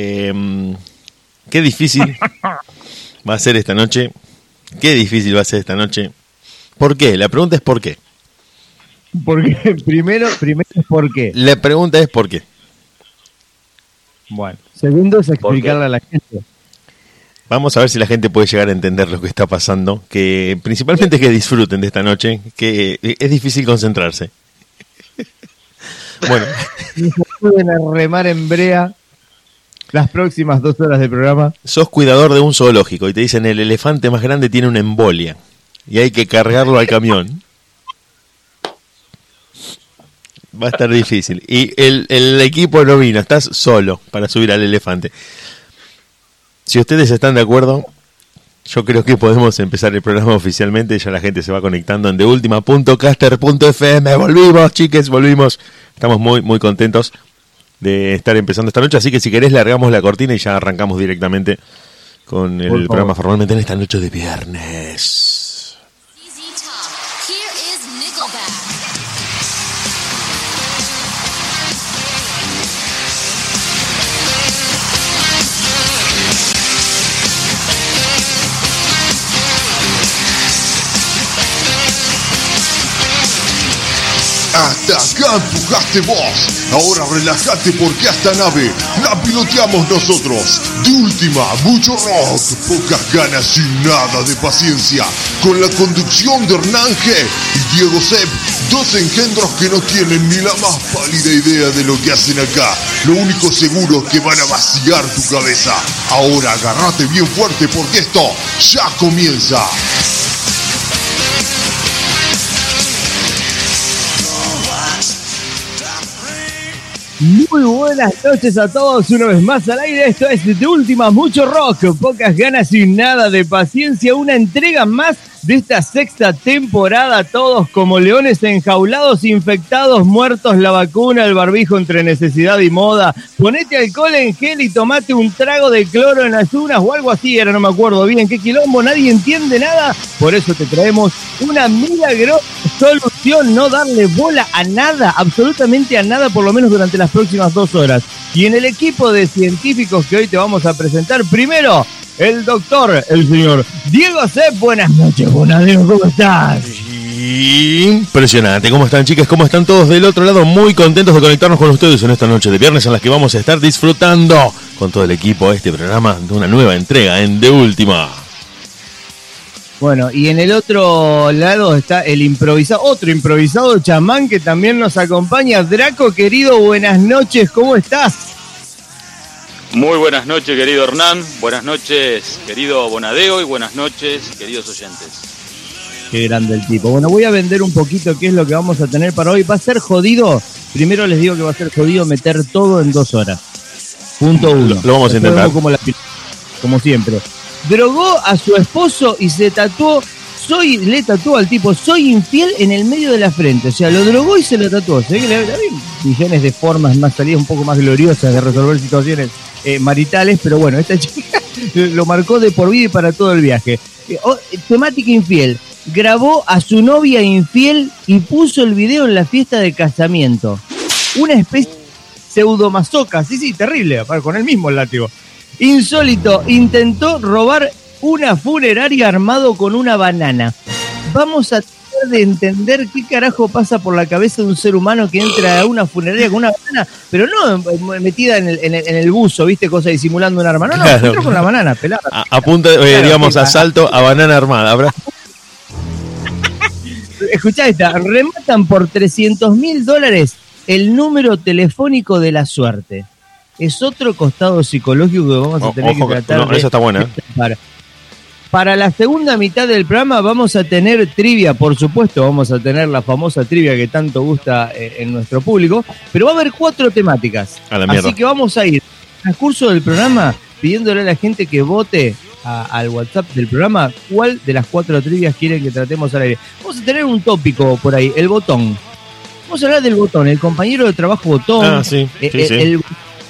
Em, qué difícil va a ser esta noche. Qué difícil va a ser esta noche. ¿Por qué? La pregunta es ¿por qué? Porque primero, primero es por qué. La pregunta es ¿por qué? Bueno. Segundo es explicarle a la gente. Vamos a ver si la gente puede llegar a entender lo que está pasando. Que principalmente que disfruten de esta noche, que es difícil concentrarse. bueno. pueden remar en brea las próximas dos horas de programa. Sos cuidador de un zoológico y te dicen el elefante más grande tiene una embolia y hay que cargarlo al camión. Va a estar difícil. Y el, equipo no vino, estás solo para subir al elefante. Si ustedes están de acuerdo, yo creo que podemos empezar el programa oficialmente. Ya la gente se va conectando en deultima.caster.fm. Volvimos, chiques, volvimos. Estamos muy, muy contentos de estar empezando esta noche. Así que si querés, largamos la cortina y ya arrancamos directamente con el programa formalmente en esta noche de viernes. Hasta acá empujaste vos. Ahora relájate porque esta nave la piloteamos nosotros. De última, mucho rock, pocas ganas y nada de paciencia. Con la conducción de Hernán y Diego Sepp, dos engendros que no tienen ni la más pálida idea de lo que hacen acá. Lo único seguro es que van a vaciar tu cabeza. Ahora agárrate bien fuerte porque esto ya comienza. Muy buenas noches a todos, una vez más al aire. Esto es de última, mucho rock, pocas ganas y nada de paciencia. Una entrega más de esta sexta temporada, todos como leones enjaulados, infectados, muertos, la vacuna, el barbijo entre necesidad y moda. Ponete alcohol en gel y tomate un trago de cloro en ayunas o algo así, era no me acuerdo bien qué quilombo, nadie entiende nada. Por eso te traemos una milagrosa solución, no darle bola a nada, absolutamente a nada, por lo menos durante las próximas dos horas. Y en el equipo de científicos que hoy te vamos a presentar, primero, el doctor, el señor Diego C. Buenas noches, Bonadeo, ¿cómo estás? Impresionante, ¿cómo están chicas? ¿Cómo están todos del otro lado? Muy contentos de conectarnos con ustedes en esta noche de viernes en las que vamos a estar disfrutando con todo el equipo este programa de una nueva entrega en De Última. Bueno, y en el otro lado está el improvisado, otro improvisado chamán que también nos acompaña. Draco, querido, buenas noches, ¿cómo estás? Muy buenas noches, querido Hernán. Buenas noches, querido Bonadeo. Y buenas noches, queridos oyentes. Qué grande el tipo. Bueno, voy a vender un poquito qué es lo que vamos a tener para hoy. Va a ser jodido. Primero les digo que va a ser jodido meter todo en dos horas. Punto uno. Lo vamos a intentar. Como, como siempre. Drogó a su esposo y se tatuó soy, le tatuó al tipo, soy infiel en el medio de la frente. O sea, lo drogó y se lo tatuó. Se ve que le, había millones de formas más salidas, un poco más gloriosas de resolver situaciones eh, maritales, pero bueno, esta chica lo marcó de por vida y para todo el viaje. Eh, oh, temática infiel. Grabó a su novia infiel y puso el video en la fiesta de casamiento. Una especie de pseudomasoca, sí, sí, terrible, con el mismo látigo. Insólito, intentó robar una funeraria armado con una banana. Vamos a de entender qué carajo pasa por la cabeza de un ser humano que entra a una funeraria con una banana, pero no metida en el, en el, buzo, ¿viste? Cosa disimulando un arma. No, no, entró con la banana pelada. A, punto, eh, digamos, asalto a banana armada. ¿habrá? Escuchá esta, rematan por 300 mil dólares el número telefónico de la suerte. Es otro costado psicológico que vamos a tener que tratar. No, eso está bueno. ¿Eh? Para la segunda mitad del programa vamos a tener trivia, por supuesto, vamos a tener la famosa trivia que tanto gusta eh, en nuestro público, pero va a haber cuatro temáticas. Así que vamos a ir al curso del programa pidiéndole a la gente que vote al WhatsApp del programa cuál de las cuatro trivias quieren que tratemos al aire. Vamos a tener un tópico por ahí, el botón. Vamos a hablar del botón, el compañero de trabajo botón. Ah, sí, eh, sí, el,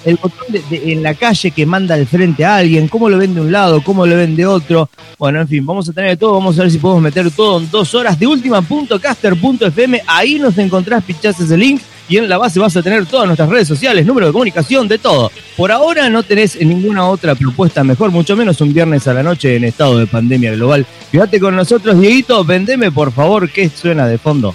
el botón en la calle que manda al frente a alguien, cómo lo ven de un lado, cómo lo ven de otro. Bueno, en fin, vamos a tener todo, vamos a ver si podemos meter todo en dos horas de última.caster.fm. Ahí nos encontrás, pinchás ese link y en la base vas a tener todas nuestras redes sociales, número de comunicación, de todo. Por ahora no tenés ninguna otra propuesta mejor, mucho menos un viernes a la noche en estado de pandemia global. Quédate con nosotros, Dieguito, vendeme por favor qué suena de fondo.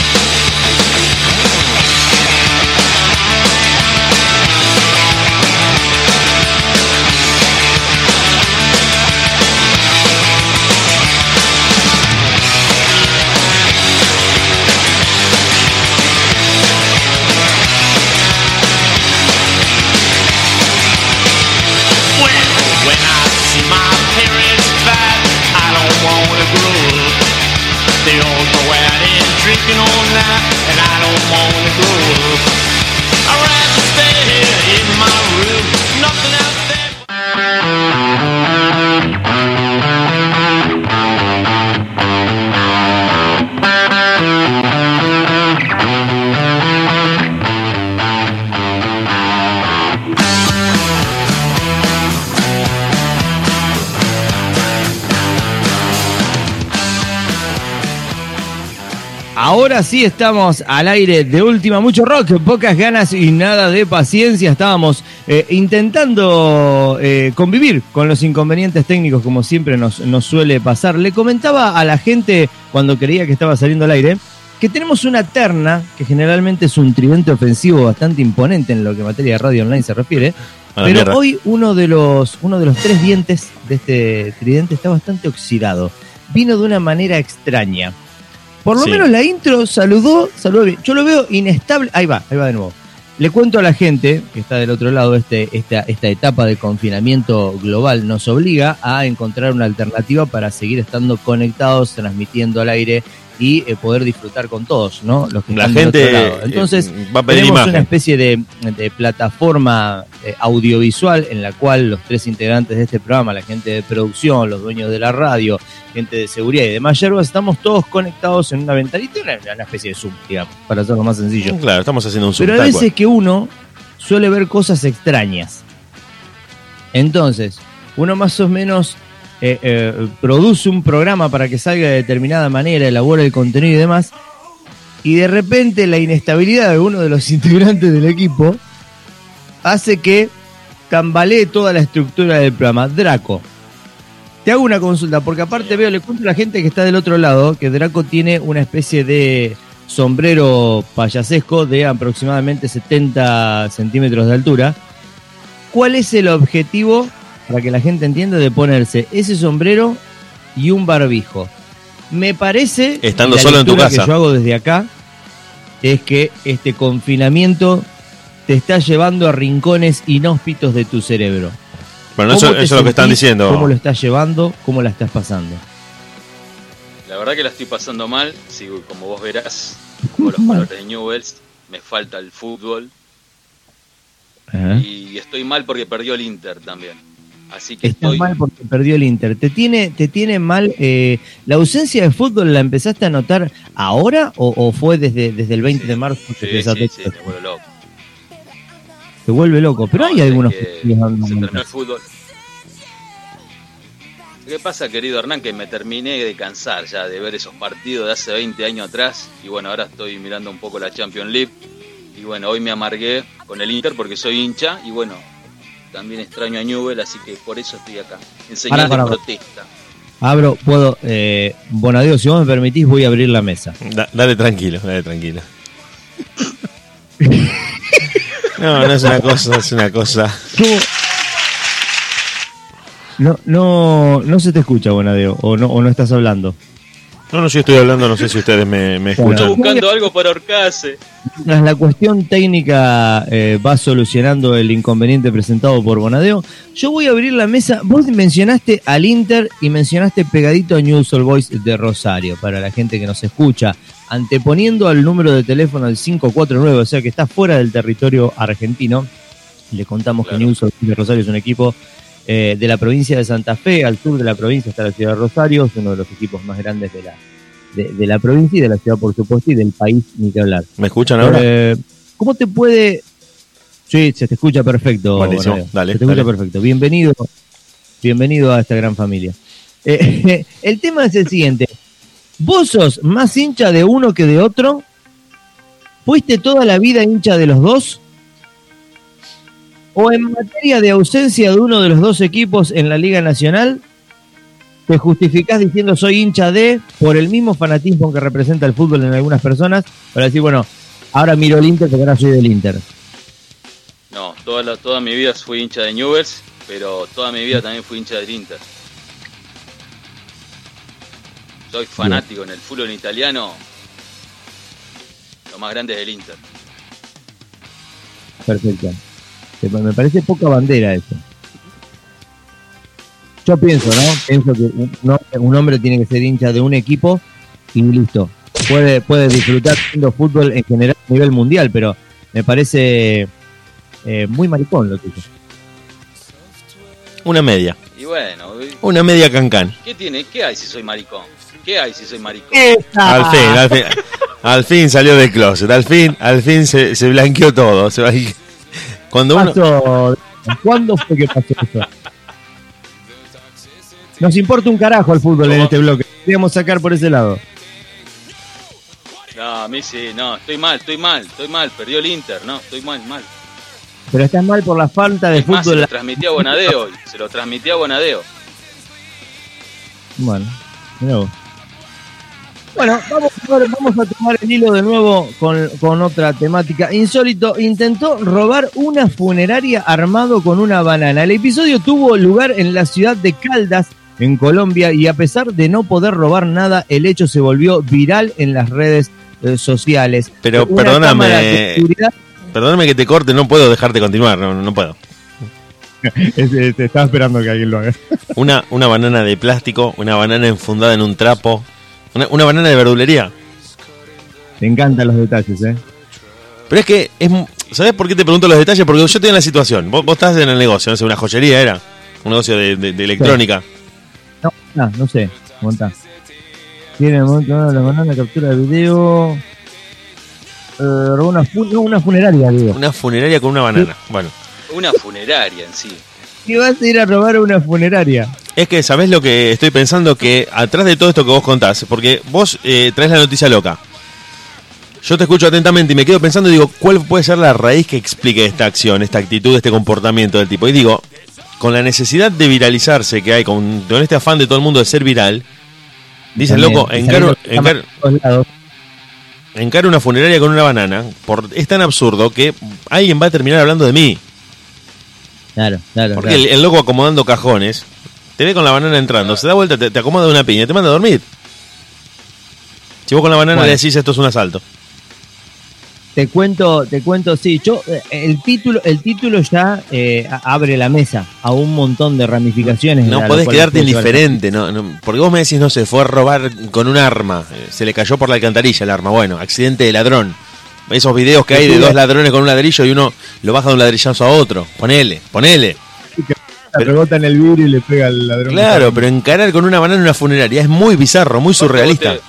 Ahora sí estamos al aire de última, mucho rock, pocas ganas y nada de paciencia. Estábamos eh, intentando eh, convivir con los inconvenientes técnicos como siempre nos, nos suele pasar. Le comentaba a la gente cuando creía que estaba saliendo al aire que tenemos una terna, que generalmente es un tridente ofensivo bastante imponente en lo que materia de radio online se refiere. Pero hoy uno de los uno de los tres dientes de este tridente está bastante oxidado. Vino de una manera extraña. Por lo menos la intro saludó, saludó bien. Yo lo veo inestable. Ahí va, ahí va de nuevo. Le cuento a la gente que está del otro lado, este, esta, esta etapa de confinamiento global nos obliga a encontrar una alternativa para seguir estando conectados, transmitiendo al aire y eh, poder disfrutar con todos, ¿no? Los que la gente eh, Entonces, va a tenemos una especie de, plataforma eh, audiovisual en la cual los tres integrantes de este programa, la gente de producción, los dueños de la radio, gente de seguridad y demás yerbas, estamos todos conectados en una ventanita, una, una especie de Zoom, digamos, para hacerlo más sencillo. Claro, estamos haciendo un Zoom. Pero a veces que uno suele ver cosas extrañas. Entonces, uno más o menos eh, eh, produce un programa para que salga de determinada manera, elabora el contenido y demás, y de repente la inestabilidad de uno de los integrantes del equipo hace que tambalee toda la estructura del programa. Draco, te hago una consulta, porque aparte veo, le cuento a la gente que está del otro lado, que Draco tiene una especie de sombrero payasesco de aproximadamente 70 centímetros de altura. ¿Cuál es el objetivo para que la gente entienda, de ponerse ese sombrero y un barbijo. Me parece, estando solo en tu casa, que yo hago desde acá, es que este confinamiento te está llevando a rincones inhóspitos de tu cerebro. Bueno, eso, es lo que están diciendo. ¿Cómo lo estás llevando? ¿Cómo la estás pasando? La verdad que la estoy pasando mal. Sigo, como vos verás, como los colores de Newells. Me falta el fútbol. Y estoy mal porque perdió el Inter también. Así que Estás mal porque perdió el Inter. ¿Te tiene, te tiene mal eh, la ausencia de fútbol? ¿La empezaste a notar ahora o, fue desde, desde el 20 de marzo? Sí, sí, sí, te vuelve loco. Te vuelve loco, pero hay algunos que se terminó el fútbol. ¿Qué pasa, querido Hernán? Que me terminé de cansar ya de ver esos partidos de hace 20 años atrás. Y bueno, ahora estoy mirando un poco la Champions League. Y bueno, hoy me amargué con el Inter porque soy hincha. Y bueno, también extraño a Newell, así que por eso estoy acá, en señal de protesta. Abro, puedo, eh, Bonadeo, si vos me permitís, voy a abrir la mesa. dale tranquilo, dale tranquilo. no, no es una cosa, es una cosa. No, no, no se te escucha, Bonadeo, o no, o no estás hablando. No, no, yo estoy hablando, no sé si ustedes me, me escuchan. Estoy buscando algo para ahorcarse. Mientras la cuestión técnica eh, va solucionando el inconveniente presentado por Bonadeo, yo voy a abrir la mesa. Vos mencionaste al Inter y mencionaste pegadito a News All Boys de Rosario, para la gente que nos escucha, anteponiendo al número de teléfono del 549, o sea que está fuera del territorio argentino. Le contamos que News All Boys de Rosario es un equipo eh, de la provincia de Santa Fe, al sur de la provincia está la ciudad de Rosario, es uno de los equipos más grandes de la, de, de la provincia y de la ciudad, por supuesto, y del país, ni que hablar. ¿Me escuchan ahora? Eh, ¿Cómo te puede...? Sí, se te escucha perfecto. Buenísimo, Bonadeo. dale, Se te escucha perfecto. Bienvenido, bienvenido a esta gran familia. Eh, el tema es el siguiente. ¿Vos sos más hincha de uno que de otro? ¿Fuiste toda la vida hincha de los dos? ¿O en materia de ausencia de uno de los dos equipos en la Liga Nacional, te justificás diciendo soy hincha de, por el mismo fanatismo que representa el fútbol en algunas personas, para decir, bueno, ahora miro el Inter porque ahora soy del Inter? No, toda, la- toda mi vida fui hincha de Newell's, pero toda mi vida también fui hincha del Inter. Soy fanático en el fútbol italiano. Lo más grande es el Inter. Perfecto. Me me parece poca bandera eso. Yo pienso, ¿no? Pienso que un, no- un hombre tiene que ser hincha de un equipo y listo. Puede, puede disfrutar viendo fútbol en general a nivel mundial, pero me parece eh, muy maricón lo tuyo. Una media. Y bueno, Una media cancán. ¿qué tiene? ¿Qué hay si soy maricón? ¿Qué hay si soy maricón? Al fin, al fin. Al fin salió del closet. Al fin, al fin se, se blanqueó todo. Se blanque- Cuando uno. Pasó- ¿Cuándo fue que pasó eso? Nos importa un carajo el fútbol en este bloque. Queríamos sacar por ese lado. No, a mí sí, no, estoy mal, estoy mal, estoy mal. Perdió el Inter, no, estoy mal, mal. Pero estás mal por la falta de Es más, se fútbol. lo transmití a Bonadeo, se lo transmití a Bonadeo. Bueno, mirá vos. Bueno, vamos, a ver, vamos a tomar el hilo de nuevo con, con otra temática. Insólito intentó robar una funeraria armado con una banana. El episodio tuvo lugar en la ciudad de Caldas, en Colombia, y a pesar de no poder robar nada, el hecho se volvió viral en las redes eh, sociales. Pero Una perdóname. seguridad- Perdóname que te corte, no puedo dejarte continuar. No, no puedo. Te estaba esperando que alguien lo haga. Una, una banana de plástico, una banana enfundada en un trapo. Una, una banana de verdulería. Me encantan los detalles, ¿eh? Pero es que, es, ¿sabes por qué te pregunto los detalles? Porque yo estoy en la situación. Vos, vos estás en el negocio, no sé, una joyería era. Un negocio de, de- de electrónica. No, no, no sé. Montá. Tiene el momento de la banana, captura de video. Eh, una, fu- no, una funeraria, digo. Una funeraria con una banana. Bueno. Una funeraria en sí. ¿Qué vas a ir a robar a una funeraria? Es que, ¿sabés lo que estoy pensando? Que atrás de todo esto que vos contás, porque vos eh, traes la noticia loca. Yo te escucho atentamente y me quedo pensando y digo, ¿cuál puede ser la raíz que explique esta acción, esta actitud, este comportamiento del tipo? Y digo, con la necesidad de viralizarse que hay, con, con este afán de todo el mundo de ser viral, dicen, También, loco, encaro, encaro- una funeraria con una banana, por, es tan absurdo que alguien va a terminar hablando de mí. Claro, claro. Porque claro. el, el loco acomodando cajones, te ve con la banana entrando, se da vuelta, te, te acomoda una piña te manda a dormir. Si vos con la banana Bueno. le decís esto es un asalto. Te cuento, te cuento, sí, yo, eh, el título, el título ya eh, abre la mesa a un montón de ramificaciones. No podés quedarte indiferente, no, no, porque vos me decís, no sé, fue a robar con un arma, eh, se le cayó por la alcantarilla el arma, bueno, accidente de ladrón. Esos videos que hay de dos ladrones con un ladrillo y uno lo baja de un ladrillazo a otro. Ponele, ponele. Rebota en el vidrio y le pega al ladrón. Claro, pero encarar con una banana en una funeraria es muy bizarro, muy surrealista. Te-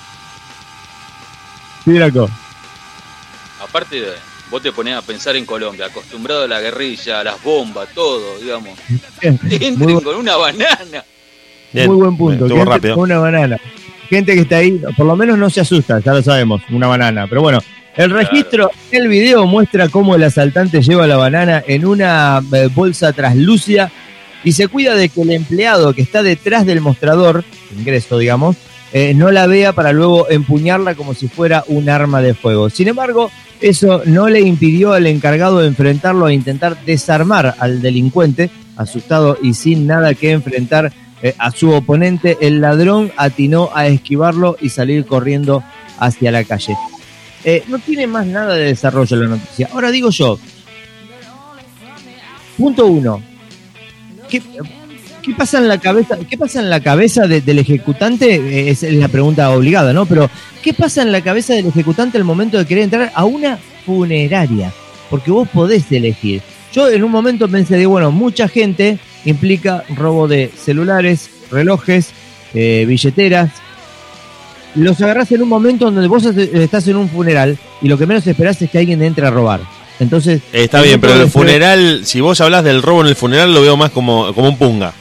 aparte, de- vos te ponés a pensar en Colombia, acostumbrado a la guerrilla, a las bombas, todo, digamos. Entren Muy, bu- con una banana. Bien, muy buen punto. Gente rápido. con Una banana. Gente que está ahí, por lo menos no se asusta, ya lo sabemos, una banana. Pero bueno, el registro, el video muestra cómo el asaltante lleva la banana en una eh, bolsa traslúcida y se cuida de que el empleado que está detrás del mostrador, ingreso digamos, eh, no la vea para luego empuñarla como si fuera un arma de fuego. Sin embargo, eso no le impidió al encargado de enfrentarlo e intentar desarmar al delincuente, asustado y sin nada que enfrentar eh, a su oponente, el ladrón atinó a esquivarlo y salir corriendo hacia la calle. Eh, no tiene más nada de desarrollo la noticia. Ahora digo yo, punto uno, ¿qué, pasa en la cabeza, qué pasa en la cabeza de- del ejecutante? Eh, es la pregunta obligada, ¿no? Pero, ¿qué pasa en la cabeza del ejecutante al momento de querer entrar a una funeraria? Porque vos podés elegir. Yo en un momento pensé, digo, bueno, mucha gente implica robo de celulares, relojes, eh, billeteras. Los agarrás en un momento donde vos estás en un funeral y lo que menos esperás es que alguien entre a robar. Entonces. Está bien, pero el funeral, si vos hablas del robo en el funeral, lo veo más como, como un punga.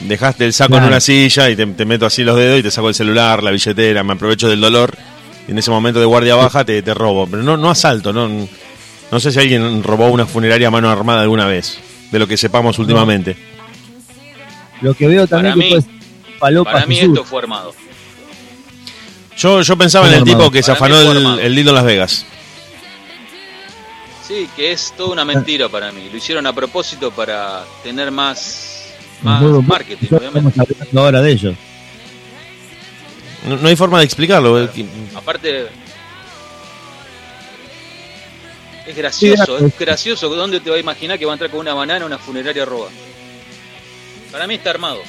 Dejaste el saco en una silla y te, meto así los dedos y te saco el celular, la billetera, me aprovecho del dolor. Y en ese momento de guardia baja te, te robo. Pero no, no asalto, no, no sé si alguien robó una funeraria a mano armada alguna vez, de lo que sepamos últimamente. Lo que veo también para mí, Para mí esto fue armado. Yo, yo pensaba en el tipo que se afanó el, el en Las Vegas. Sí, que es toda una mentira para mí. Lo hicieron a propósito para tener más, más marketing, obviamente. Estamos ahora de ellos. No, hay forma de explicarlo. Aparte, es gracioso, es gracioso. ¿Dónde te va a imaginar que va a entrar con una banana a una funeraria roba? Para mí está armado.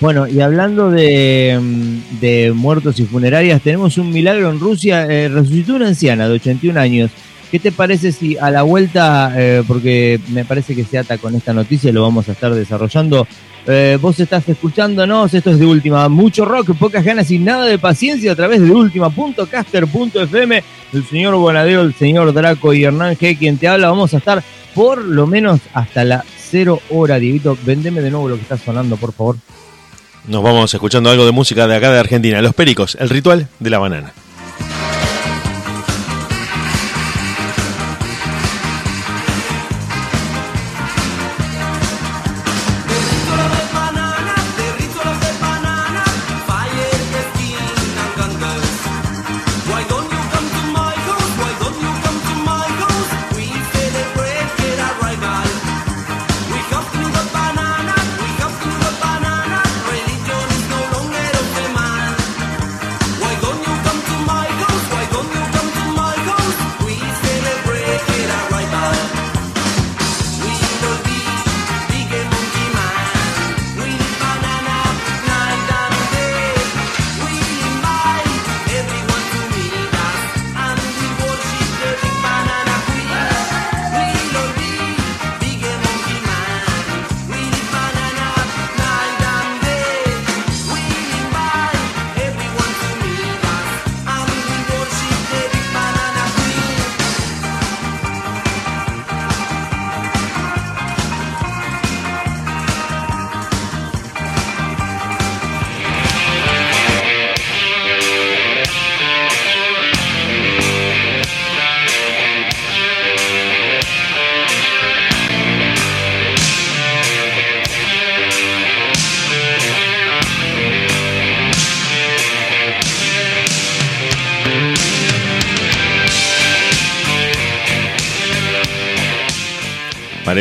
Bueno, y hablando de, mm, de, muertos y funerarias, tenemos un milagro en Rusia. Eh, resucitó una anciana de 81 años. ¿Qué te parece si a la vuelta, eh, porque me parece que se ata con esta noticia, lo vamos a estar desarrollando? Eh, vos estás escuchándonos, esto es de última, mucho rock, pocas ganas y nada de paciencia a través de última.caster.fm. El señor Bonadeo, el señor Draco y Hernán G, quien te habla, vamos a estar por lo menos hasta la cero hora, Dieguito. Vendeme de nuevo lo que está sonando, por favor. Nos vamos escuchando algo de música de acá de Argentina. Los Pericos, el ritual de la banana.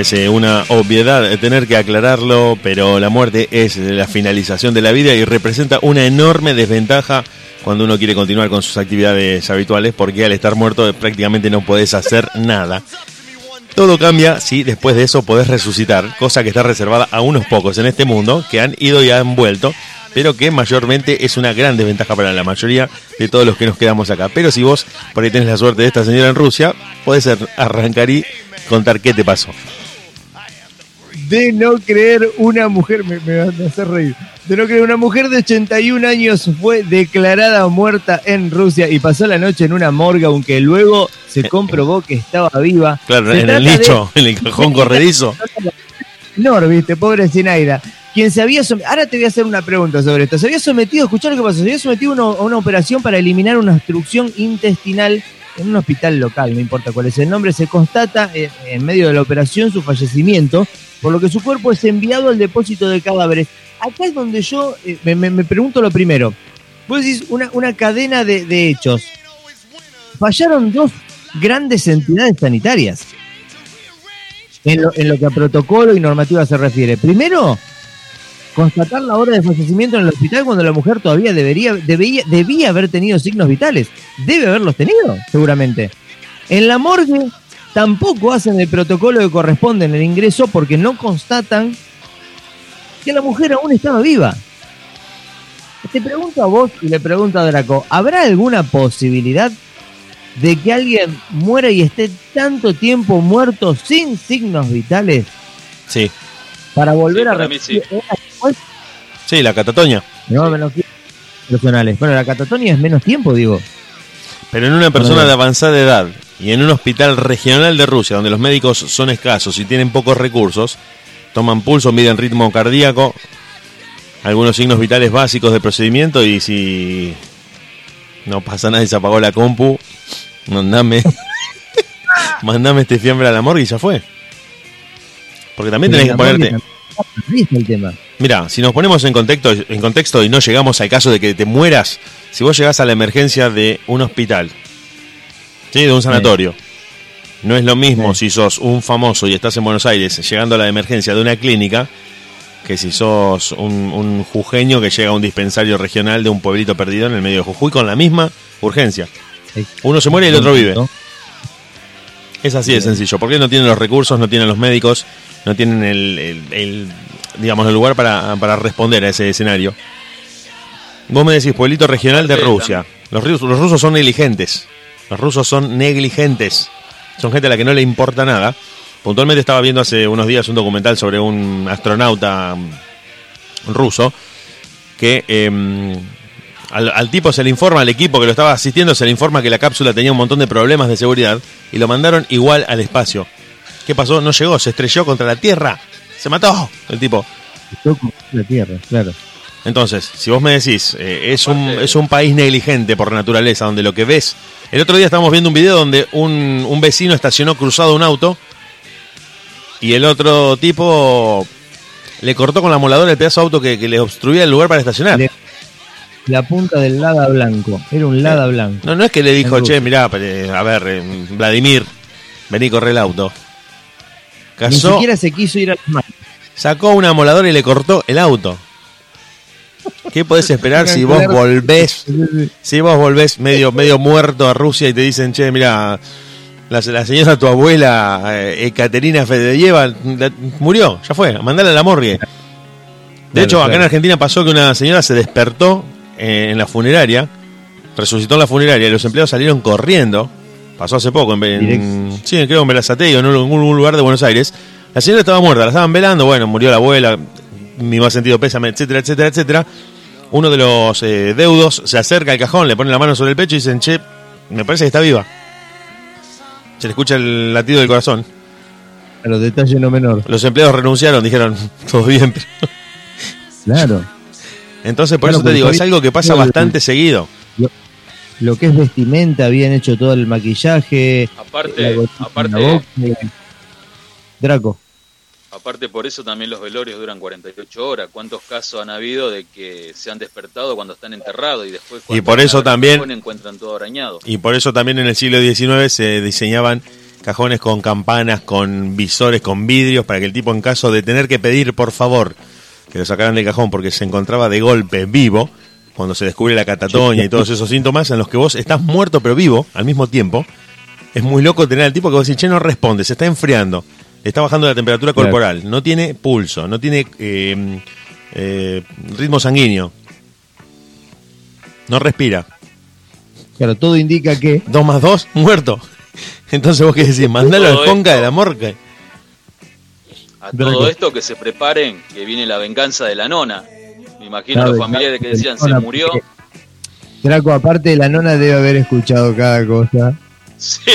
Parece una obviedad tener que aclararlo, pero la muerte es la finalización de la vida y representa una enorme desventaja cuando uno quiere continuar con sus actividades habituales, porque al estar muerto prácticamente no puedes hacer nada. Todo cambia si después de eso podés resucitar, cosa que está reservada a unos pocos en este mundo que han ido y han vuelto, pero que mayormente es una gran desventaja para la mayoría de todos los que nos quedamos acá. Pero si vos por ahí tenés la suerte de esta señora en Rusia, podés arrancar y contar qué te pasó. De no creer una mujer, me, me, a hacer reír, de no creer una mujer de 81 años fue declarada muerta en Rusia y pasó la noche en una morgue, aunque luego se eh, comprobó que estaba viva. Claro, en el nicho, en el cajón corredizo. No, viste, pobre Zinaida. Quien se había sometido, ahora te voy a hacer una pregunta sobre esto. Se había sometido, escuchar lo que pasó, se había sometido a una operación para eliminar una obstrucción intestinal en un hospital local, no importa cuál es el nombre, se constata eh, en medio de la operación su fallecimiento, por lo que su cuerpo es enviado al depósito de cadáveres. Acá es donde yo eh, me, pregunto lo primero. Vos decís una, una cadena de, hechos. Fallaron dos grandes entidades sanitarias en lo, en lo que a protocolo y normativa se refiere. Primero, constatar la hora de fallecimiento en el hospital cuando la mujer todavía debería, debía, debía haber tenido signos vitales. Debe haberlos tenido, seguramente. En la morgue tampoco hacen el protocolo que corresponde en el ingreso porque no constatan que la mujer aún estaba viva. Te pregunto a vos y le pregunto a Draco, ¿habrá alguna posibilidad de que alguien muera y esté tanto tiempo muerto sin signos vitales Sí, para volver Sí, a sí. repetir- sí, la catatonia. No, menos personales. Bueno, la catatonia es menos tiempo, digo. Pero en una persona de avanzada edad y en un hospital regional de Rusia, donde los médicos son escasos y tienen pocos recursos, toman pulso, miden ritmo cardíaco, algunos signos vitales básicos de procedimiento y si no pasa nada y se apagó la compu, mandame, mandame este fiambre a la morgue y ya fue. Porque también tenés que ponerte... el tema. Mira, si nos ponemos en contexto, en contexto y no llegamos al caso de que te mueras, si vos llegás a la emergencia de un hospital, ¿sí? de un sanatorio, no es lo mismo si sos un famoso y estás en Buenos Aires llegando a la emergencia de una clínica que si sos un, un jujeño que llega a un dispensario regional de un pueblito perdido en el medio de Jujuy con la misma urgencia. Uno se muere y el otro vive. Es así de sencillo. Porque no tienen los recursos, no tienen los médicos, no tienen el, el- el, digamos, el lugar para, para responder a ese escenario. Vos me decís, pueblito regional de Rusia. Los, rusos- los rusos son negligentes. Los rusos son negligentes. Son gente a la que no le importa nada. Puntualmente estaba viendo hace unos días un documental sobre un astronauta ruso que em, al, al tipo se le informa, al equipo que lo estaba asistiendo, se le informa que la cápsula tenía un montón de problemas de seguridad y lo mandaron igual al espacio. ¿Qué pasó? No llegó, se estrelló contra la Tierra. Se mató el tipo. La tierra, claro. Entonces, si vos me decís, eh, es, un, es un país negligente por naturaleza, donde lo que ves... El otro día estábamos viendo un video donde un, un vecino estacionó cruzado un auto y el otro tipo le cortó con la moladora el pedazo de auto que, que le obstruía el lugar para estacionar. Le- La punta del Lada blanco. Era un Lada blanco. No, no es que le dijo, che, mirá, eh, a ver, eh, Vladimir, vení, corre el auto. Ni Casó, siquiera se quiso ir a las manos. sacó una moladora y le cortó el auto. ¿Qué podés esperar si vos volvés, si vos volvés medio, medio muerto a Rusia y te dicen, che, mirá, la, la señora tu abuela, eh, Ekaterina Fedeyeva, murió, ya fue, mandala a la morgue. De Claro, hecho, acá en. Argentina pasó que una señora se despertó eh, en la funeraria, resucitó en la funeraria y los empleados salieron corriendo. Pasó hace poco, en, en- sí, creo en Belazategui o en algún lugar de Buenos Aires. La señora estaba muerta, la estaban velando, bueno, murió la abuela, mi más sentido pésame, etcétera, etcétera, etcétera. Uno de los eh, deudos se acerca al cajón, le pone la mano sobre el pecho y dicen, che, me parece que está viva. Se le escucha el latido del corazón. A los detalles no menor. Los empleados renunciaron, dijeron, todo bien, pero Claro. Entonces, por eso te digo, es algo que pasa bastante seguido. Lo que es vestimenta, habían hecho todo el maquillaje. la Aparte, aparte. Draco. aparte por eso también los velorios duran 48 horas. ¿Cuántos casos han habido de que se han despertado cuando están enterrados y después cuando por eso también- cajón encuentran todo arañado? Y por eso también en el siglo XIX se diseñaban cajones con campanas, con visores, con vidrios, para que el tipo en caso de tener que pedir por favor que lo sacaran del cajón porque se encontraba de golpe vivo, cuando se descubre la catatonia y todos esos síntomas en los que vos estás muerto pero vivo al mismo tiempo, es muy loco tener al tipo que vos decís, che, no responde, se está enfriando, está bajando la temperatura Claro. corporal, no tiene pulso, no tiene eh, eh, ritmo sanguíneo, no respira. Claro, todo indica que. Dos más dos, muerto. Entonces vos qué decís, mandalo al conca de la morca. A todo esto que se preparen, que viene la venganza de la nona. Me imagino Claro, los familiares que decían, de se murió. Draco, aparte de la nona, debe haber escuchado cada cosa. Sí.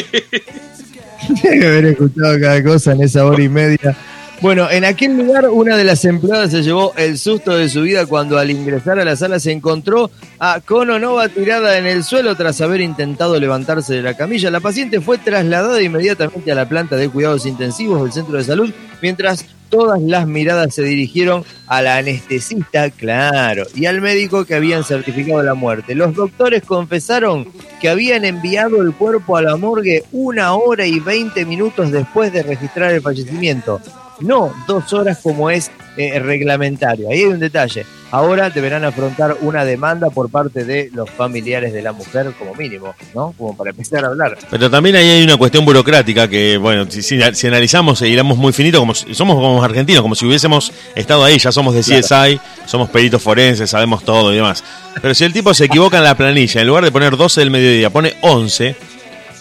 Debe haber escuchado cada cosa en esa hora y media. Bueno, en aquel lugar una de las empleadas se llevó el susto de su vida cuando al ingresar a la sala se encontró a Kononova tirada en el suelo tras haber intentado levantarse de la camilla. La paciente fue trasladada inmediatamente a la planta de cuidados intensivos del centro de salud, mientras todas las miradas se dirigieron a la anestesista, claro, y al médico que habían certificado la muerte. Los doctores confesaron que habían enviado el cuerpo a la morgue una hora y veinte minutos después de registrar el fallecimiento. No dos horas como es eh, reglamentario. Ahí hay un detalle. Ahora deberán afrontar una demanda por parte de los familiares de la mujer como mínimo, ¿no? Como para empezar a hablar. Pero también ahí hay una cuestión burocrática que, bueno, si, si- si analizamos e hilamos muy finito, como si- somos como argentinos, como si hubiésemos estado ahí, ya somos de CSI, somos peritos forenses, sabemos todo y demás. Pero si el tipo se equivoca en la planilla, en lugar de poner 12 del mediodía, pone 11,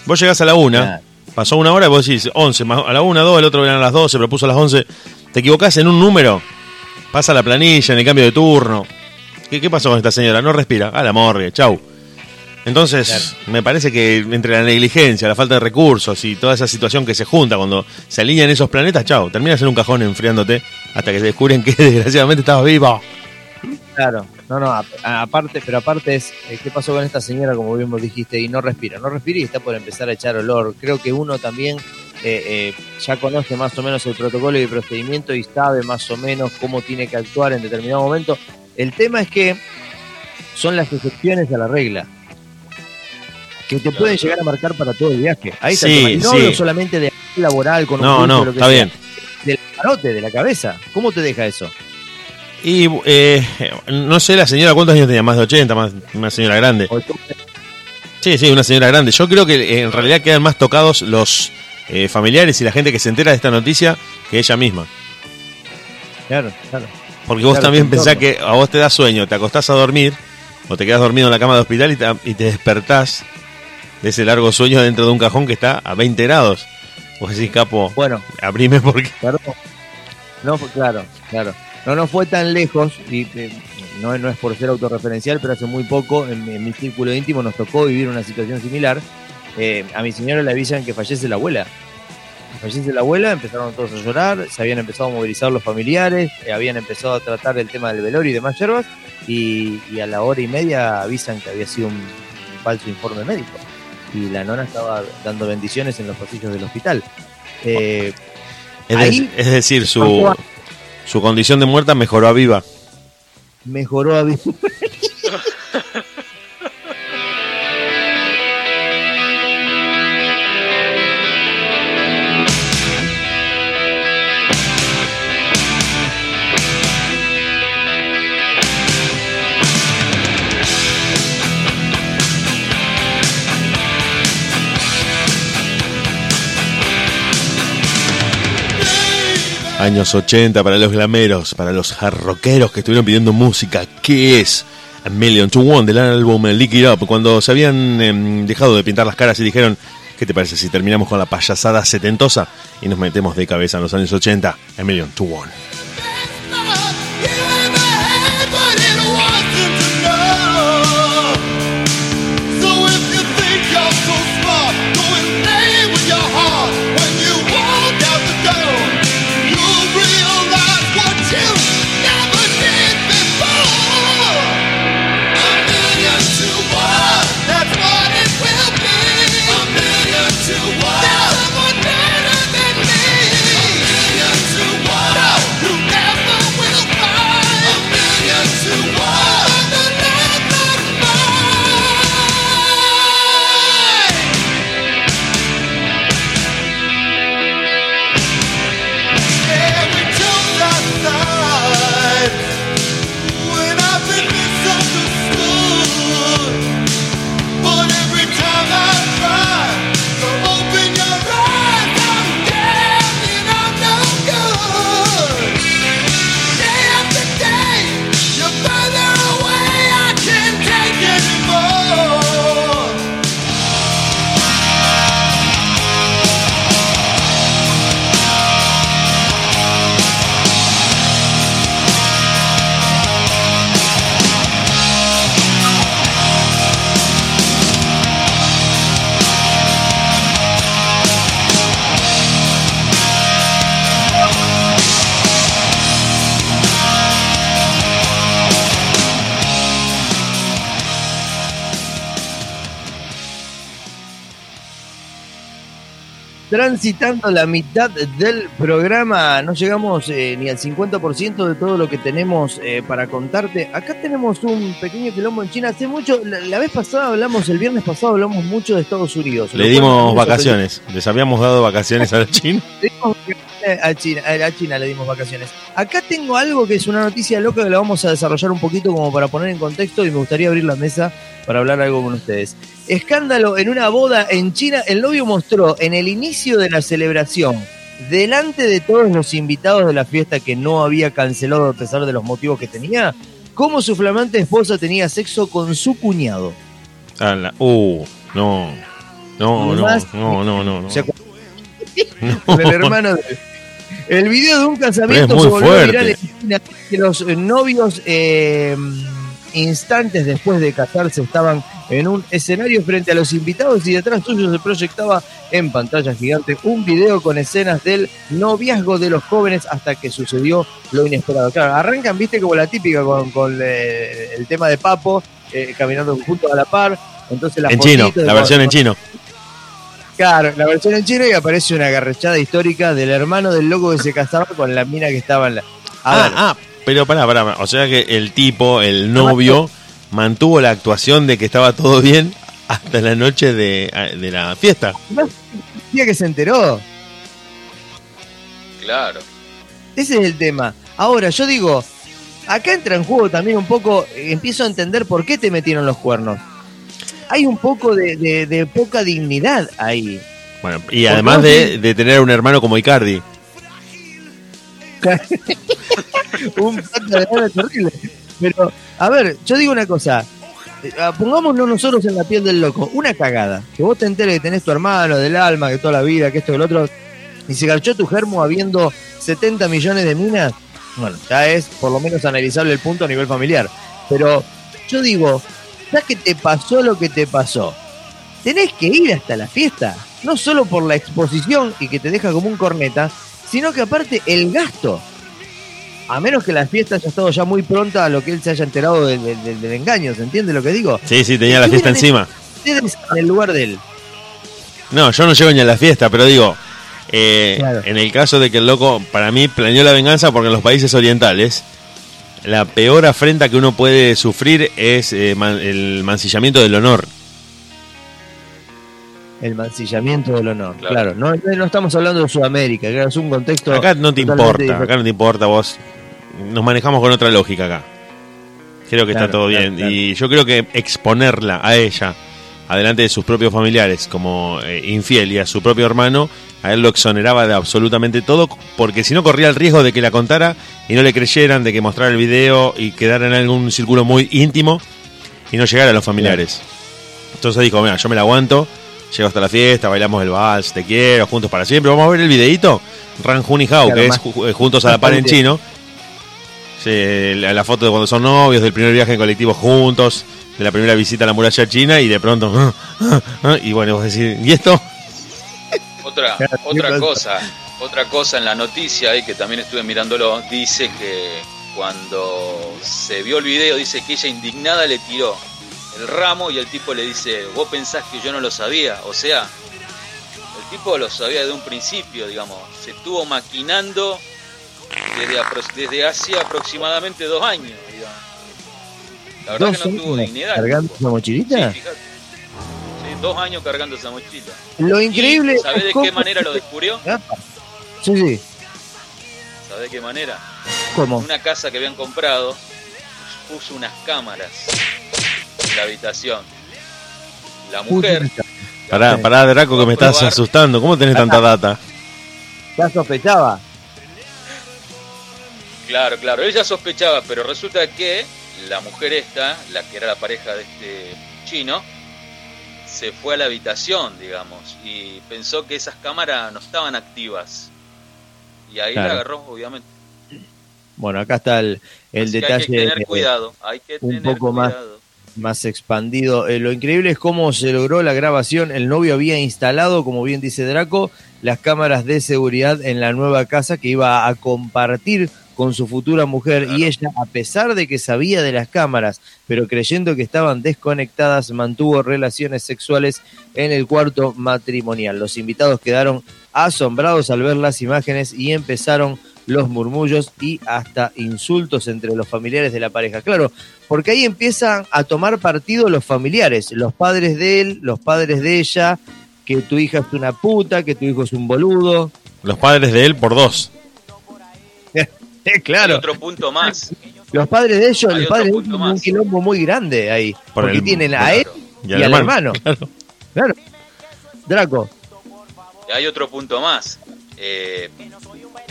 Vos llegás a la una, Claro. Pasó una hora y vos decís 11, más a la una, 2, el otro eran a las 12, propuso a las 11. Te equivocás en un número, pasa la planilla en el cambio de turno. ¿Qué, qué pasó con esta señora? No respira. A la morgue, chau. Entonces, me parece que entre la negligencia, la falta de recursos y toda esa situación que se junta cuando se alinean esos planetas, chau, terminas en un cajón enfriándote hasta que te descubren que desgraciadamente estabas viva. Claro, no, no, aparte, pero aparte es, eh, ¿qué pasó con esta señora, como bien vos dijiste, y no respira? No respira y está por empezar a echar olor. Creo que uno también eh, eh, ya conoce más o menos el protocolo y el procedimiento y sabe más o menos cómo tiene que actuar en determinado momento. El tema es que son las excepciones a la regla. Que te pueden llegar a marcar para todo el viaje. Ahí está Sí, no sí. hablo solamente de laboral con un No, no, lo que está sea. bien. Del parote, de la cabeza. ¿Cómo te deja eso? Y eh, no sé la señora cuántos años tenía, más de 80, más una señora grande. Sí, sí, una señora grande. Yo creo que eh, en realidad quedan más tocados los eh, familiares y la gente que se entera de esta noticia que ella misma. Claro, claro. Porque vos Claro, también pensás que a vos te da sueño, te acostás a dormir o te quedas dormido en la cama de hospital y te, y te despertás de ese largo sueño dentro de un cajón que está a 20 grados. Vos decís, capo, Bueno, abrime porque... Perdón. No, fue- claro, claro. No, no fue tan lejos y eh, no, no es por ser autorreferencial, pero hace muy poco en, mi- en mi círculo íntimo nos tocó vivir una situación similar. Eh, a mi señora le avisan que fallece la abuela. Fallece la abuela, empezaron todos a llorar, se habían empezado a movilizar los familiares, eh, habían empezado a tratar el tema del velorio y demás yerbas, y, y a la hora y media avisan que había sido un, un falso informe médico. Y la nona estaba dando bendiciones en los pasillos del hospital. Eh, Es, de- Ahí- es decir, su, su condición de muerta mejoró a viva. mejoró a Años 80 para los glameros, para los jarroqueros que estuvieron pidiendo música. ¿Qué es? A Million to One del álbum Lick It Up. Cuando se habían em, dejado de pintar las caras y dijeron, ¿qué te parece si terminamos con la payasada setentosa y nos metemos de cabeza en los años 80? A Million to One. Transitando la mitad del programa. No llegamos eh, ni al 50% de todo lo que tenemos eh, para contarte. Acá tenemos un pequeño quilombo en China. Hace mucho, la, la vez pasada hablamos, el viernes pasado hablamos mucho de Estados Unidos. Le dimos vacaciones. Les habíamos dado vacaciones a. Le dimos vacaciones a China, a China le dimos vacaciones. Acá tengo algo que es una noticia loca que la vamos a desarrollar un poquito como para poner en contexto y me gustaría abrir la mesa para hablar algo con ustedes. Escándalo en una boda en China. El novio mostró en el inicio de la celebración, delante de todos los invitados de la fiesta que no había cancelado a pesar de los motivos que tenía, cómo su flamante esposa tenía sexo con su cuñado. Ah, la- uh, no. No, no, no, no, no. no. El hermano de- El video de un casamiento se volvió viral en China, que los novios eh, instantes después de casarse estaban en un escenario frente a los invitados y detrás suyo se proyectaba en pantalla gigante un video con escenas del noviazgo de los jóvenes hasta que sucedió lo inesperado. Claro, arrancan, viste, como la típica con, con, eh, el tema de Papo, eh, caminando juntos a la par. Entonces la En chino, la versión en chino. Claro, la versión en chino y aparece una garrachada histórica del hermano del loco que se casaba con la mina que estaba en la. A Ah, ver, ah, pero pará, pará. O sea que el tipo, el novio, mantuvo la actuación de que estaba todo bien hasta la noche de, de la fiesta. día que se enteró. Claro. Ese es el tema. Ahora, yo digo, acá entra en juego también un poco, eh, empiezo a entender por qué te metieron los cuernos. Hay un poco de, de- de poca dignidad ahí. Bueno, y además de, de tener un hermano como Icardi. un pata de gana terrible. Pero, a ver, yo digo una cosa. Eh, ah, Pongámonos nosotros en la piel del loco. Una cagada. Que vos te enteres que tenés tu hermano, del alma, que toda la vida, que esto, que el otro. Y se garchó tu germo habiendo 70 millones de minas. Bueno, ya es por lo menos analizable el punto a nivel familiar. Pero yo digo, ya que te pasó lo que te pasó, tenés que ir hasta la fiesta. No solo por la exposición y que te deja como un corneta, sino que aparte el gasto. A menos que la fiesta haya estado ya muy pronta a lo que él se haya enterado del, del- engaño, ¿se entiende lo que digo? Sí, sí, tenía la fiesta encima. Ustedes en el lugar de él. No, yo no llego ni a la fiesta, pero digo, eh, Claro. en el caso de que el loco, para mí, planeó la venganza porque en los países orientales, la peor afrenta que uno puede sufrir es eh, man- el mancillamiento del honor. El mancillamiento del honor. Claro. Claro, no, no estamos hablando de Sudamérica, claro, es un contexto. Acá no te importa, diferente. acá no te importa vos. Nos manejamos con otra lógica acá. Creo que está todo bien. Y yo creo que exponerla a ella, adelante de sus propios familiares, como eh, infiel y a su propio hermano, a él lo exoneraba de absolutamente todo, porque si no corría el riesgo de que la contara y no le creyeran, de que mostrara el video y quedara en algún círculo muy íntimo y no llegara a los familiares. Entonces dijo, mira, yo me la aguanto, llego hasta la fiesta, bailamos el vals, te quiero, juntos para siempre. Vamos a ver el videito, Ran Jun y Hao, Claro, que es ju- eh, juntos a la par en chino. Sí, la, la foto de cuando son novios, del primer viaje en colectivo juntos, de la primera visita a la muralla china y de pronto... y bueno, vos decís, ¿y esto? Otra, otra ¿qué cosa, otra cosa en la noticia ahí que también estuve mirándolo, dice que cuando se vio el video, dice que ella indignada le tiró el ramo y el tipo le dice, vos pensás que yo no lo sabía, o sea, el tipo lo sabía de un principio, digamos, se estuvo maquinando desde, desde hace aproximadamente dos años, digamos. La verdad ¿Dos que no tuvo años dignidad. cargando esa mochilita? Sí, fíjate. Sí, dos años cargando esa mochila. Lo increíble. ¿Sabés de qué manera lo descubrió? Sí, sí. ¿Sabés de qué manera? ¿Cómo? En una casa que habían comprado, puso unas cámaras en la habitación. La mujer, Pará, pará, Draco, que me estás probar. asustando. ¿Cómo tenés tanta data? Ya sospechaba. claro, claro, ella sospechaba, pero resulta que la mujer esta, la que era la pareja de este chino, se fue a la habitación, digamos, y pensó que esas cámaras no estaban activas. Y ahí Claro. la agarró, obviamente. Bueno, acá está el, el detalle. hay que tener cuidado, hay que un tener poco cuidado. más expandido. Eh, lo increíble es cómo se logró la grabación. El novio había instalado, como bien dice Draco, las cámaras de seguridad en la nueva casa que iba a compartir con su futura mujer y ella, a pesar de que sabía de las cámaras, pero creyendo que estaban desconectadas, mantuvo relaciones sexuales en el cuarto matrimonial. Los invitados quedaron asombrados al ver las imágenes y empezaron los murmullos y hasta insultos entre los familiares de la pareja. Claro, porque ahí empiezan a tomar partido los familiares, los padres de él, los padres de ella, que tu hija es una puta, que tu hijo es un boludo. Los padres de él por dos. Eh, Hay claro, otro punto más. los padres de ellos, Hay los padres de ellos un quilombo muy grande ahí, Por porque el- tienen a claro. él y, al hermano. Claro. Claro. Draco, Y hay otro punto más. Eh,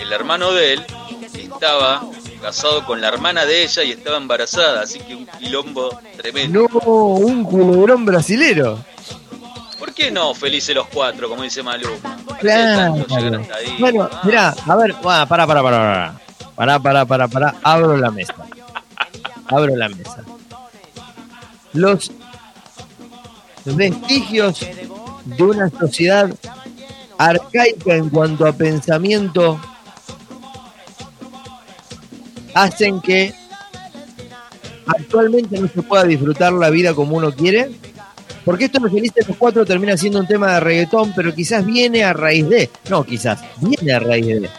el hermano de él estaba casado con la hermana de ella y estaba embarazada, así que un quilombo tremendo. no, un culebrón brasilero. ¿Por qué no? Felices los cuatro, como dice Maluma. Claro. Bueno, mirá, a ver, para, para, para, para. Pará, pará, pará, pará. Abro la mesa. Abro la mesa. Los vestigios de una sociedad arcaica en cuanto a pensamiento hacen que actualmente no se pueda disfrutar la vida como uno quiere. Porque esto de Felices los Cuatro termina siendo un tema de reggaetón, pero quizás viene a raíz de. No, quizás, viene a raíz de.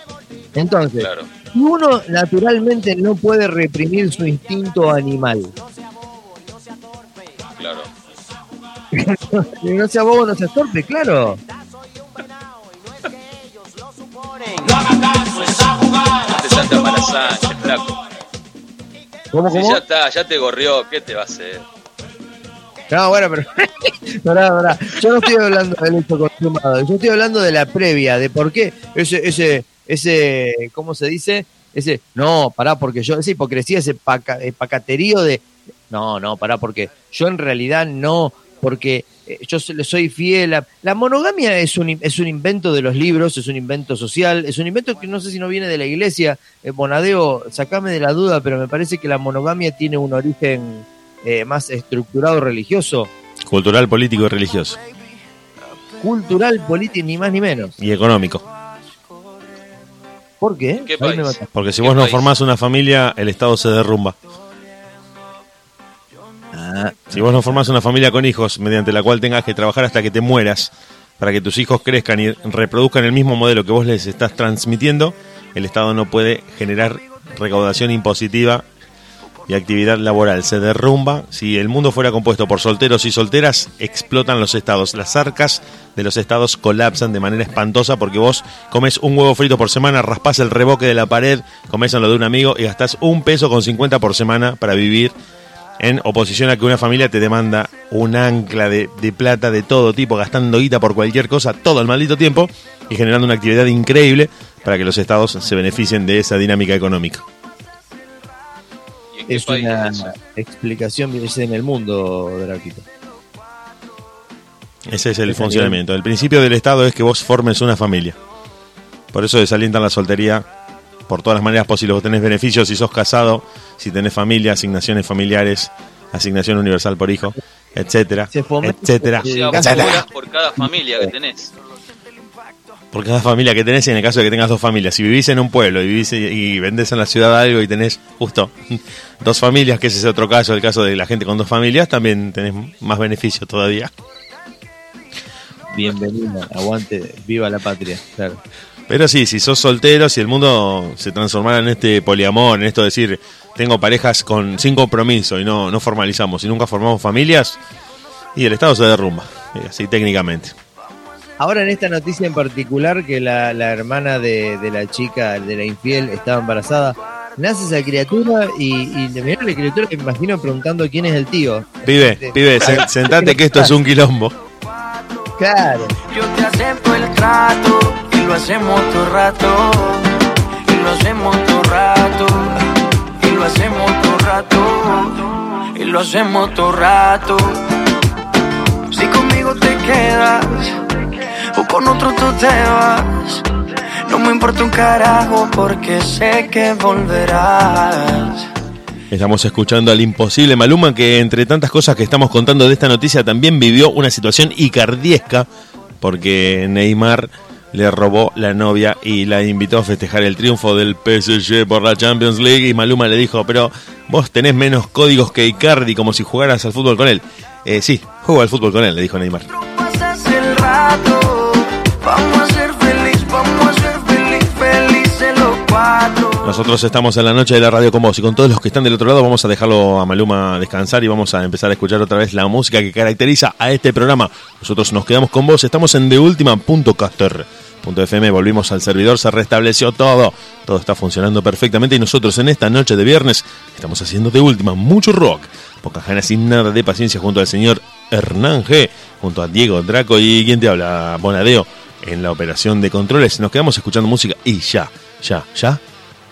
Entonces, uno naturalmente no puede reprimir su instinto animal. Claro. no sea bobo, no seas torpe, claro. De Santa Sánchez, flaco. ¿Cómo, cómo? ya está, ya te gorrió, ¿qué te va a hacer? No, bueno, pero. pará, pará. Yo no estoy hablando del hecho consumado. Yo estoy hablando de la previa, de por qué ese, ese, ese, ¿cómo se dice? Ese, no, pará, porque yo, esa hipocresía, ese paca- eh, pacaterío de. No, no, pará, porque yo en realidad no, porque yo se- le soy fiel a. La monogamia es un, es un invento de los libros, es un invento social, es un invento que no sé si no viene de la iglesia. Eh, Bonadeo, sacame de la duda, pero me parece que la monogamia tiene un origen eh, más estructurado religioso, Cultural, político y religioso. cultural, político, ni más ni menos. Y económico. ¿Por qué? Porque si ¿Qué vos no país? formás una familia, el Estado se derrumba. Si vos no formás una familia con hijos, mediante la cual tengas que trabajar hasta que te mueras, para que tus hijos crezcan y reproduzcan el mismo modelo que vos les estás transmitiendo, el Estado no puede generar recaudación impositiva y actividad laboral. Se derrumba. Si el mundo fuera compuesto por solteros y solteras, explotan los estados. Las arcas de los estados colapsan de manera espantosa porque vos comes un huevo frito por semana, raspás el reboque de la pared, comés en lo de un amigo y gastás un peso con 50 por semana para vivir en oposición a que una familia te demanda un ancla de, de plata de todo tipo, gastando guita por cualquier cosa todo el maldito tiempo y generando una actividad increíble para que los estados se beneficien de esa dinámica económica. ¿Y en qué es una es explicación en el mundo, Draquito. Ese es el funcionamiento. El principio del Estado es que vos formes una familia. Por eso desalientan la soltería por todas las maneras posibles. Vos tenés beneficios si sos casado, si tenés familia, asignaciones familiares, asignación universal por hijo, etcétera, Se fomenta- etcétera, etcétera. por cada familia que tenés. Por cada familia que tenés y en el caso de que tengas dos familias. Si vivís en un pueblo y vivís y, y vendés en la ciudad algo y tenés justo dos familias, que ese es otro caso, el caso de la gente con dos familias, también tenés más beneficios todavía. Bienvenido, aguante, viva la patria. Claro. Pero sí, si sos soltero, si el mundo se transformara en este poliamor, en esto de decir, tengo parejas con sin compromiso y no, no formalizamos y nunca formamos familias, y el Estado se derrumba, eh, así técnicamente. Ahora en esta noticia en particular que la, la hermana de, de la chica, de la infiel, estaba embarazada, nace esa criatura y, y mirá la criatura que me imagino preguntando quién es el tío. Pibe, pibe, se- sentate que esto es un quilombo. Claro. Yo te acepto el trato lo hacemos todo rato. Y lo hacemos todo rato. Y lo hacemos todo rato. Y lo hacemos todo rato. Si conmigo te quedas o con otro tú te vas. No me importa un carajo porque sé que volverás. Estamos escuchando al imposible Maluma que entre tantas cosas que estamos contando de esta noticia también vivió una situación icardiesca porque Neymar le robó la novia y la invitó a festejar el triunfo del PSG por la Champions League y Maluma le dijo, pero vos tenés menos códigos que Icardi como si jugaras al fútbol con él. Eh, sí, juego al fútbol con él, le dijo Neymar. Nosotros estamos en la noche de la radio con vos y con todos los que están del otro lado. Vamos a dejarlo a Maluma descansar y vamos a empezar a escuchar otra vez la música que caracteriza a este programa. Nosotros nos quedamos con vos, estamos en TheUltima.caster.fm, volvimos al servidor, se restableció todo, todo está funcionando perfectamente y nosotros en esta noche de viernes estamos haciendo de última mucho rock, pocas ganas sin nada de paciencia junto al señor Hernán G, junto a Diego Draco y quien te habla, Bonadeo, en la operación de controles. Nos quedamos escuchando música y ya, ya, ya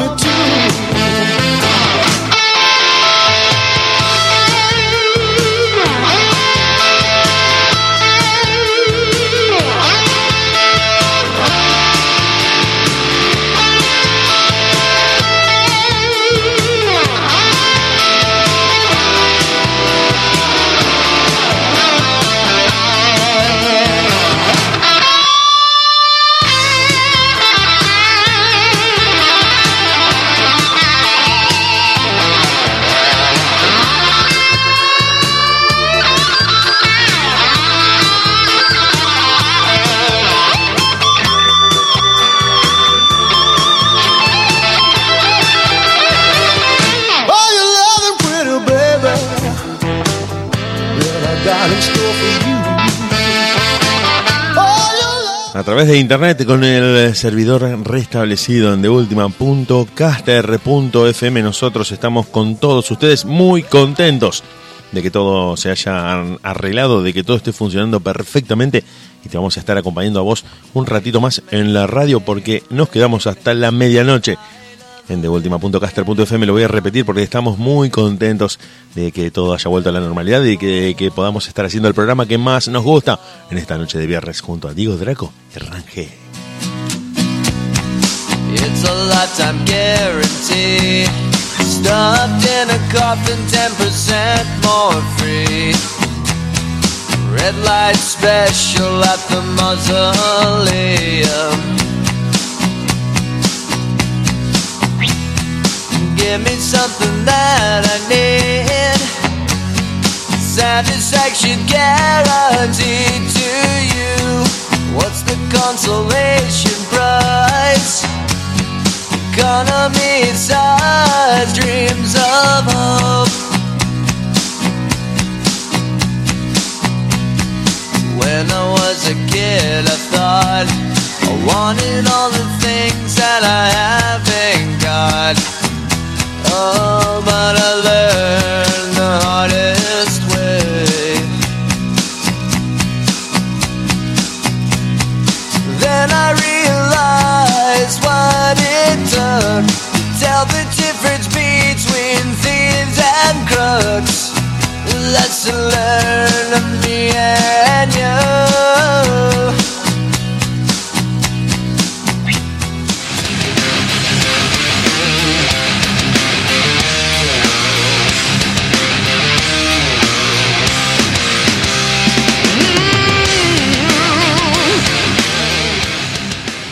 you love me too. A través de internet con el servidor restablecido en deultima.caster.fm nosotros estamos con todos ustedes muy contentos de que todo se haya arreglado, de que todo esté funcionando perfectamente. Y te vamos a estar acompañando a vos un ratito más en la radio porque nos quedamos hasta la medianoche en deultima.caster.fm lo voy a repetir porque estamos muy contentos de que todo haya vuelto a la normalidad y que, que podamos estar haciendo el programa que más nos gusta en esta noche de viernes junto a Diego Draco y Rangel. It's in a coffin, 10% more free. Red light special at the mausoleum. Give me something that I need. Satisfaction guaranteed to you. What's the consolation price? Economy size dreams of hope. When I was a kid, I thought I wanted all the things that I haven't got.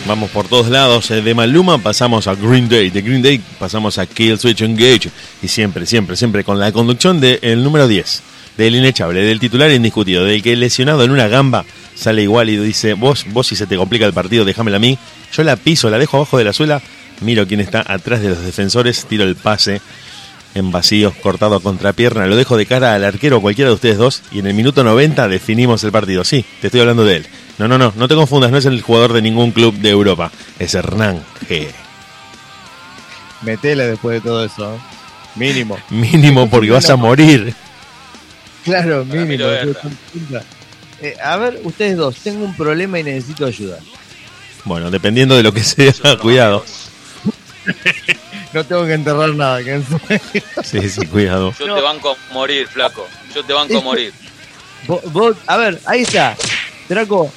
Vamos por todos lados, eh, de Maluma pasamos a Green Day, de Green Day pasamos a Kill Switch Engage y siempre, siempre, siempre con la conducción del número 10, del inechable, del titular indiscutido, del que lesionado en una gamba sale igual y dice, vos, vos si se te complica el partido, déjamela a mí, yo la piso, la dejo abajo de la suela, miro quién está atrás de los defensores, tiro el pase en vacío, cortado a contrapierna, lo dejo de cara al arquero cualquiera de ustedes dos y en el minuto 90 definimos el partido. Sí, te estoy hablando de él. No, no, no, no te confundas, no es el jugador de ningún club de Europa, es Hernán G. Metele después de todo eso. ¿eh? Mínimo. Mínimo porque vas a morir. Claro, mínimo. Eh, a ver, ustedes dos, tengo un problema y necesito ayuda. Bueno, dependiendo de lo que sea, cuidado. No tengo que enterrar nada. que Sí, sí, cuidado. Yo te banco a morir, flaco. Yo te banco a morir. Vos- vos- a ver, ahí está. Draco,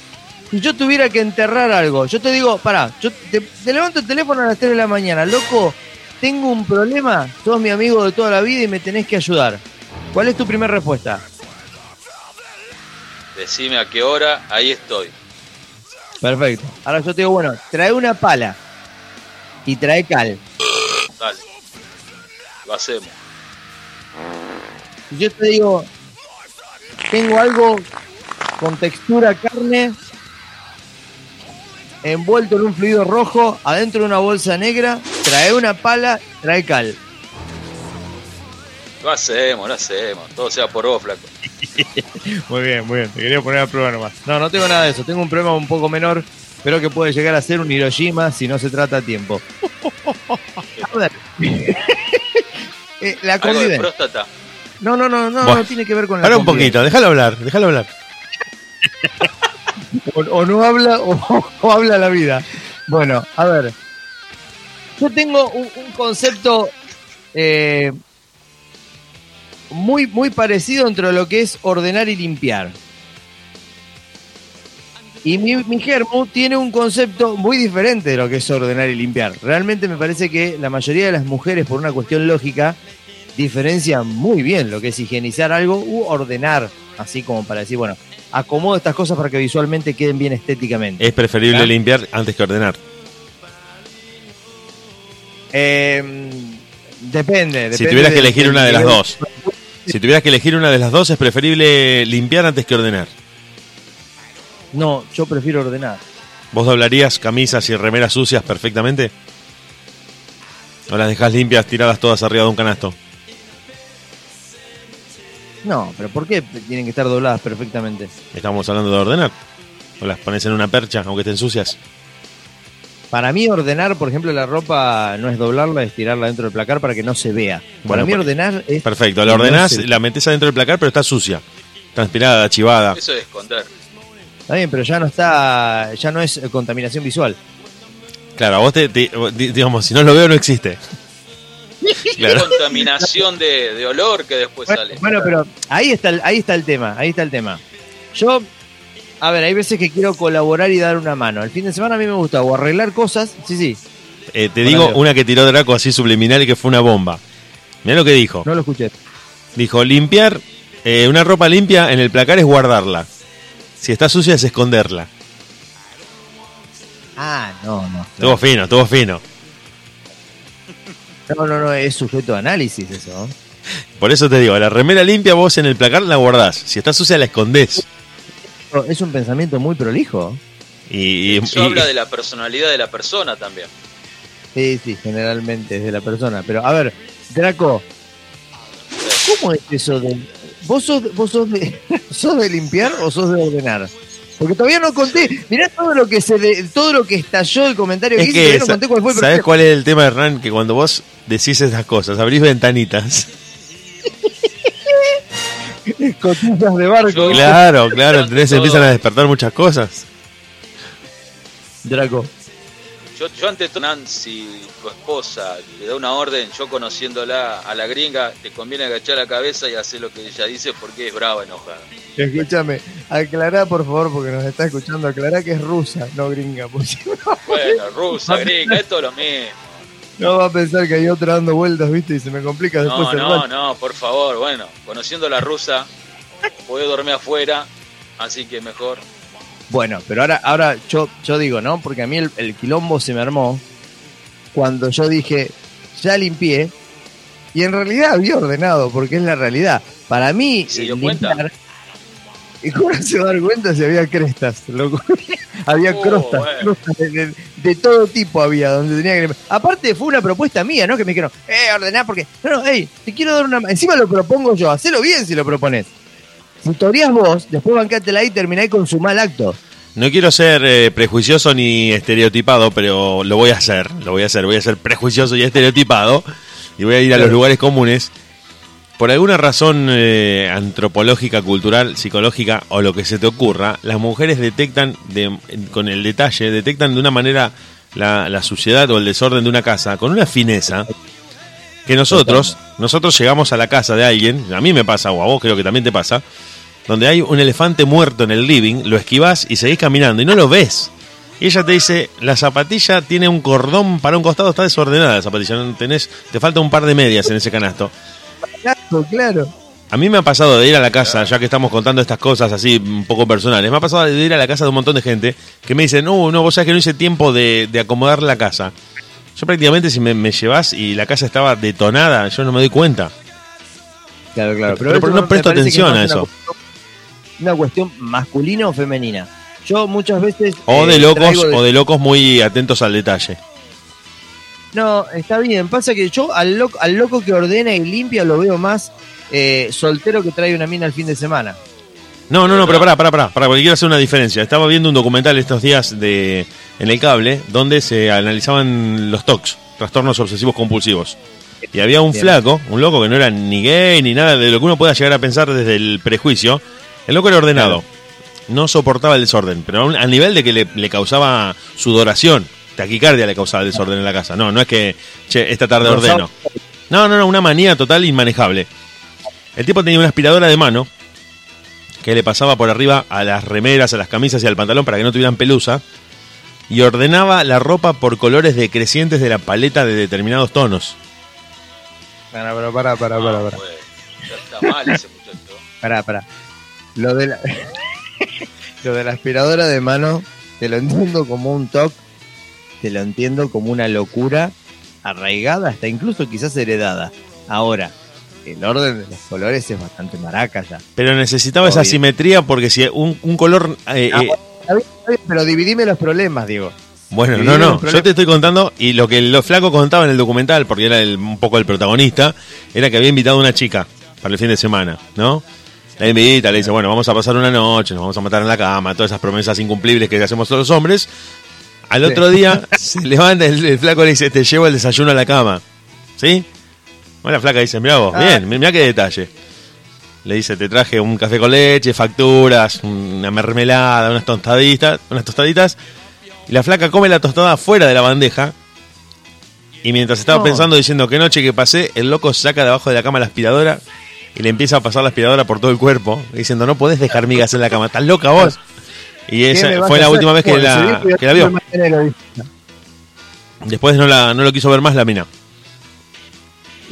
si yo tuviera que enterrar algo, yo te digo, pará, yo te, te levanto el teléfono a las 3 de la mañana, loco, tengo un problema, sos mi amigo de toda la vida y me tenés que ayudar. ¿Cuál es tu primera respuesta? Decime a qué hora, ahí estoy. Perfecto. Ahora yo te digo, bueno, trae una pala y trae cal. Dale. Lo hacemos. Yo te digo, tengo algo con textura carne, envuelto en un fluido rojo, adentro de una bolsa negra, trae una pala, trae cal. Lo hacemos, lo hacemos. Todo sea por vos, flaco. Muy bien, muy bien. Te quería poner a prueba nomás. No, no tengo nada de eso. Tengo un problema un poco menor, pero que puede llegar a ser un Hiroshima si no se trata a tiempo. A ver. Eh, la Algo de convivencia. próstata. No, no, no, no, Bueno, no tiene que ver con la Para un poquito, déjalo hablar, déjalo hablar. O, o no habla o, o habla la vida. Bueno, a ver. Yo tengo un, un concepto eh, muy, muy parecido entre lo que es ordenar y limpiar. Y mi, mi germo tiene un concepto muy diferente de lo que es ordenar y limpiar. Realmente me parece que la mayoría de las mujeres, por una cuestión lógica, diferencian muy bien lo que es higienizar algo u ordenar, así como para decir, bueno, acomodo estas cosas para que visualmente queden bien estéticamente. Es preferible limpiar antes que ordenar. Eh, depende, depende. Si tuvieras que del- elegir una de las dos. Si tuvieras que elegir una de las dos, es preferible limpiar antes que ordenar. No, yo prefiero ordenar. ¿Vos doblarías camisas y remeras sucias perfectamente? ¿O las dejas limpias tiradas todas arriba de un canasto? No, pero ¿por qué tienen que estar dobladas perfectamente? Estamos hablando de ordenar. ¿O las pones en una percha, aunque estén sucias? Para mí ordenar, por ejemplo, la ropa no es doblarla, es tirarla dentro del placar para que no se vea. Para mí per- ordenar es... Perfecto, la no ordenás, se- la metes adentro del placar, pero está sucia. Transpirada, chivada. Eso es esconder. Está bien, pero ya no está, ya no es contaminación visual. Claro, a vos te, te- di- digamos, si no lo veo, no existe. Claro. Contaminación de, de olor que después Bueno, sale. bueno, pero ahí está, el- ahí está el tema, ahí está el tema. Yo, a ver, hay veces que quiero colaborar y dar una mano. El fin de semana a mí me gusta o arreglar cosas, sí, sí, Eh, te digo una que tiró Draco así subliminal y que fue una bomba. Mirá lo que dijo. no lo escuché. Dijo, limpiar, eh, una ropa limpia en el placar es guardarla. Si está sucia es esconderla. Ah, no, no. Estuvo fino, estuvo fino. No, no, no, es sujeto a análisis eso. Por eso te digo, la remera limpia vos en el placar la guardás. Si está sucia la escondés. Es un pensamiento muy prolijo. Y, y- Eso y- habla de la personalidad de la persona también. Sí, sí, generalmente es de la persona. Pero, a ver, Draco, ¿cómo es eso de. ¿Vos sos, vos sos de, sos de limpiar o sos de ordenar? Porque todavía no conté. Mirá todo lo que se de- todo lo que estalló el comentario que es hice, que, todavía no conté cuál fue el ¿sabes primero. cuál es el tema de Ran? Que cuando vos decís esas cosas, abrís ventanitas. Cotillas de barco. Claro, claro, todo- Empiezan a despertar muchas cosas. Draco. Yo, yo ante todo, Nan, si tu esposa te da una orden, yo conociéndola a la gringa, te conviene agachar la cabeza y hacer lo que ella dice porque es brava, enojada. Escúchame, aclará por favor, porque nos está escuchando. Aclará que es rusa, no gringa. Porque Bueno, rusa, gringa, esto es lo mismo. No va a pensar que hay otra dando vueltas, ¿viste? Y se me complica después No, el no, rato. no, por favor, bueno, conociendo a la rusa, puedo dormir afuera, así que mejor. Bueno, pero ahora, ahora yo, yo digo, ¿no? Porque a mí el, el quilombo se me armó cuando yo dije, ya limpié, y en realidad había ordenado, porque es la realidad. Para mí, ¿Se dio cuenta? ¿Y cómo se va a dar cuenta si había crestas? loco? había Oh, crostas, crostas de, de- de todo tipo había, donde tenía que. Aparte fue una propuesta mía, ¿no? Que me dijeron, eh, ordená porque... No, no, hey, te quiero dar una... ma- Encima lo propongo yo, hacelo bien si lo propones. Si toreás vos, después bancátela ahí y termináis con su mal acto. No quiero ser eh, prejuicioso ni estereotipado, pero lo voy a hacer. Lo voy a hacer. Voy a ser prejuicioso y estereotipado. Y voy a ir a los lugares comunes. Por alguna razón eh, antropológica, cultural, psicológica o lo que se te ocurra, las mujeres detectan de- con el detalle, detectan de una manera la, la suciedad o el desorden de una casa con una fineza que nosotros, nosotros llegamos a la casa de alguien, a mí me pasa o a vos creo que también te pasa, donde hay un elefante muerto en el living, lo esquivás y seguís caminando y no lo ves. Y ella te dice, la zapatilla tiene un cordón para un costado, está desordenada la zapatilla, no tenés, te falta un par de medias en ese canasto. Claro, claro. A mí me ha pasado de ir a la casa, ya que estamos contando estas cosas así un poco personales, me ha pasado de ir a la casa de un montón de gente que me dicen, no, no, vos sabés que no hice tiempo de, de acomodar la casa. Yo prácticamente si me, me llevas y la casa estaba detonada, yo no me doy cuenta. Claro, claro. Pero- no presto atención a eso. Una cuestión, masculina o femenina. Yo muchas veces. O eh, de locos, traigo de- o de locos muy atentos al detalle. No, está bien. Pasa que yo al loco, al loco que ordena y limpia lo veo más eh, soltero que trae una mina el fin de semana. No, no, no, pero pará, pará, pará, pará, porque quiero hacer una diferencia. Estaba viendo un documental estos días de en el cable donde se analizaban los TOCs, trastornos obsesivos compulsivos. Y había un Bien. flaco, un loco que no era ni gay ni nada de lo que uno pueda llegar a pensar desde el prejuicio. El loco era ordenado, no soportaba el desorden, pero a al nivel de que le, le causaba sudoración, taquicardia le causaba el desorden en la casa. No, no es que, che, esta tarde ordeno. No, no, no, una manía total inmanejable. El tipo tenía una aspiradora de mano que le pasaba por arriba a las remeras, a las camisas y al pantalón para que no tuvieran pelusa y ordenaba la ropa por colores decrecientes de la paleta de determinados tonos. Pará, pará, pará, pará, pará, Ah, pará. bueno, ya está mal ese muchacho. Pará, pará. Lo de la, lo de la aspiradora de mano, te lo entiendo como un toque, te lo entiendo como una locura arraigada, hasta incluso quizás heredada. Ahora, el orden de los colores es bastante maraca ya. Pero necesitaba esa simetría porque si un, un color... eh, Ah, eh, bien, pero dividime los problemas, digo. bueno, no, no, yo te estoy contando y lo que lo flaco contaba en el documental, porque era el- un poco el protagonista, era que había invitado a una chica para el fin de semana, ¿no? La invita, le dice, bueno, vamos a pasar una noche, nos vamos a matar en la cama, todas esas promesas incumplibles que hacemos todos los hombres. Al otro día se levanta el, el flaco y le dice, te llevo el desayuno a la cama. ¿Sí? Bueno, la flaca dice, mirá vos, Ah. bien, mirá qué detalle. Le dice, te traje un café con leche, facturas, una mermelada, unas tostaditas, unas tostaditas. Y la flaca come la tostada fuera de la bandeja. Y mientras estaba No. pensando, diciendo qué noche que pasé, el loco saca de abajo de la cama la aspiradora y le empieza a pasar la aspiradora por todo el cuerpo, diciendo, no podés dejar migas en la cama, estás loca vos. Y ¿Qué me esa fue la última vez que Bueno, la, seguí que la vio. Después no, la, no lo quiso ver más la mina.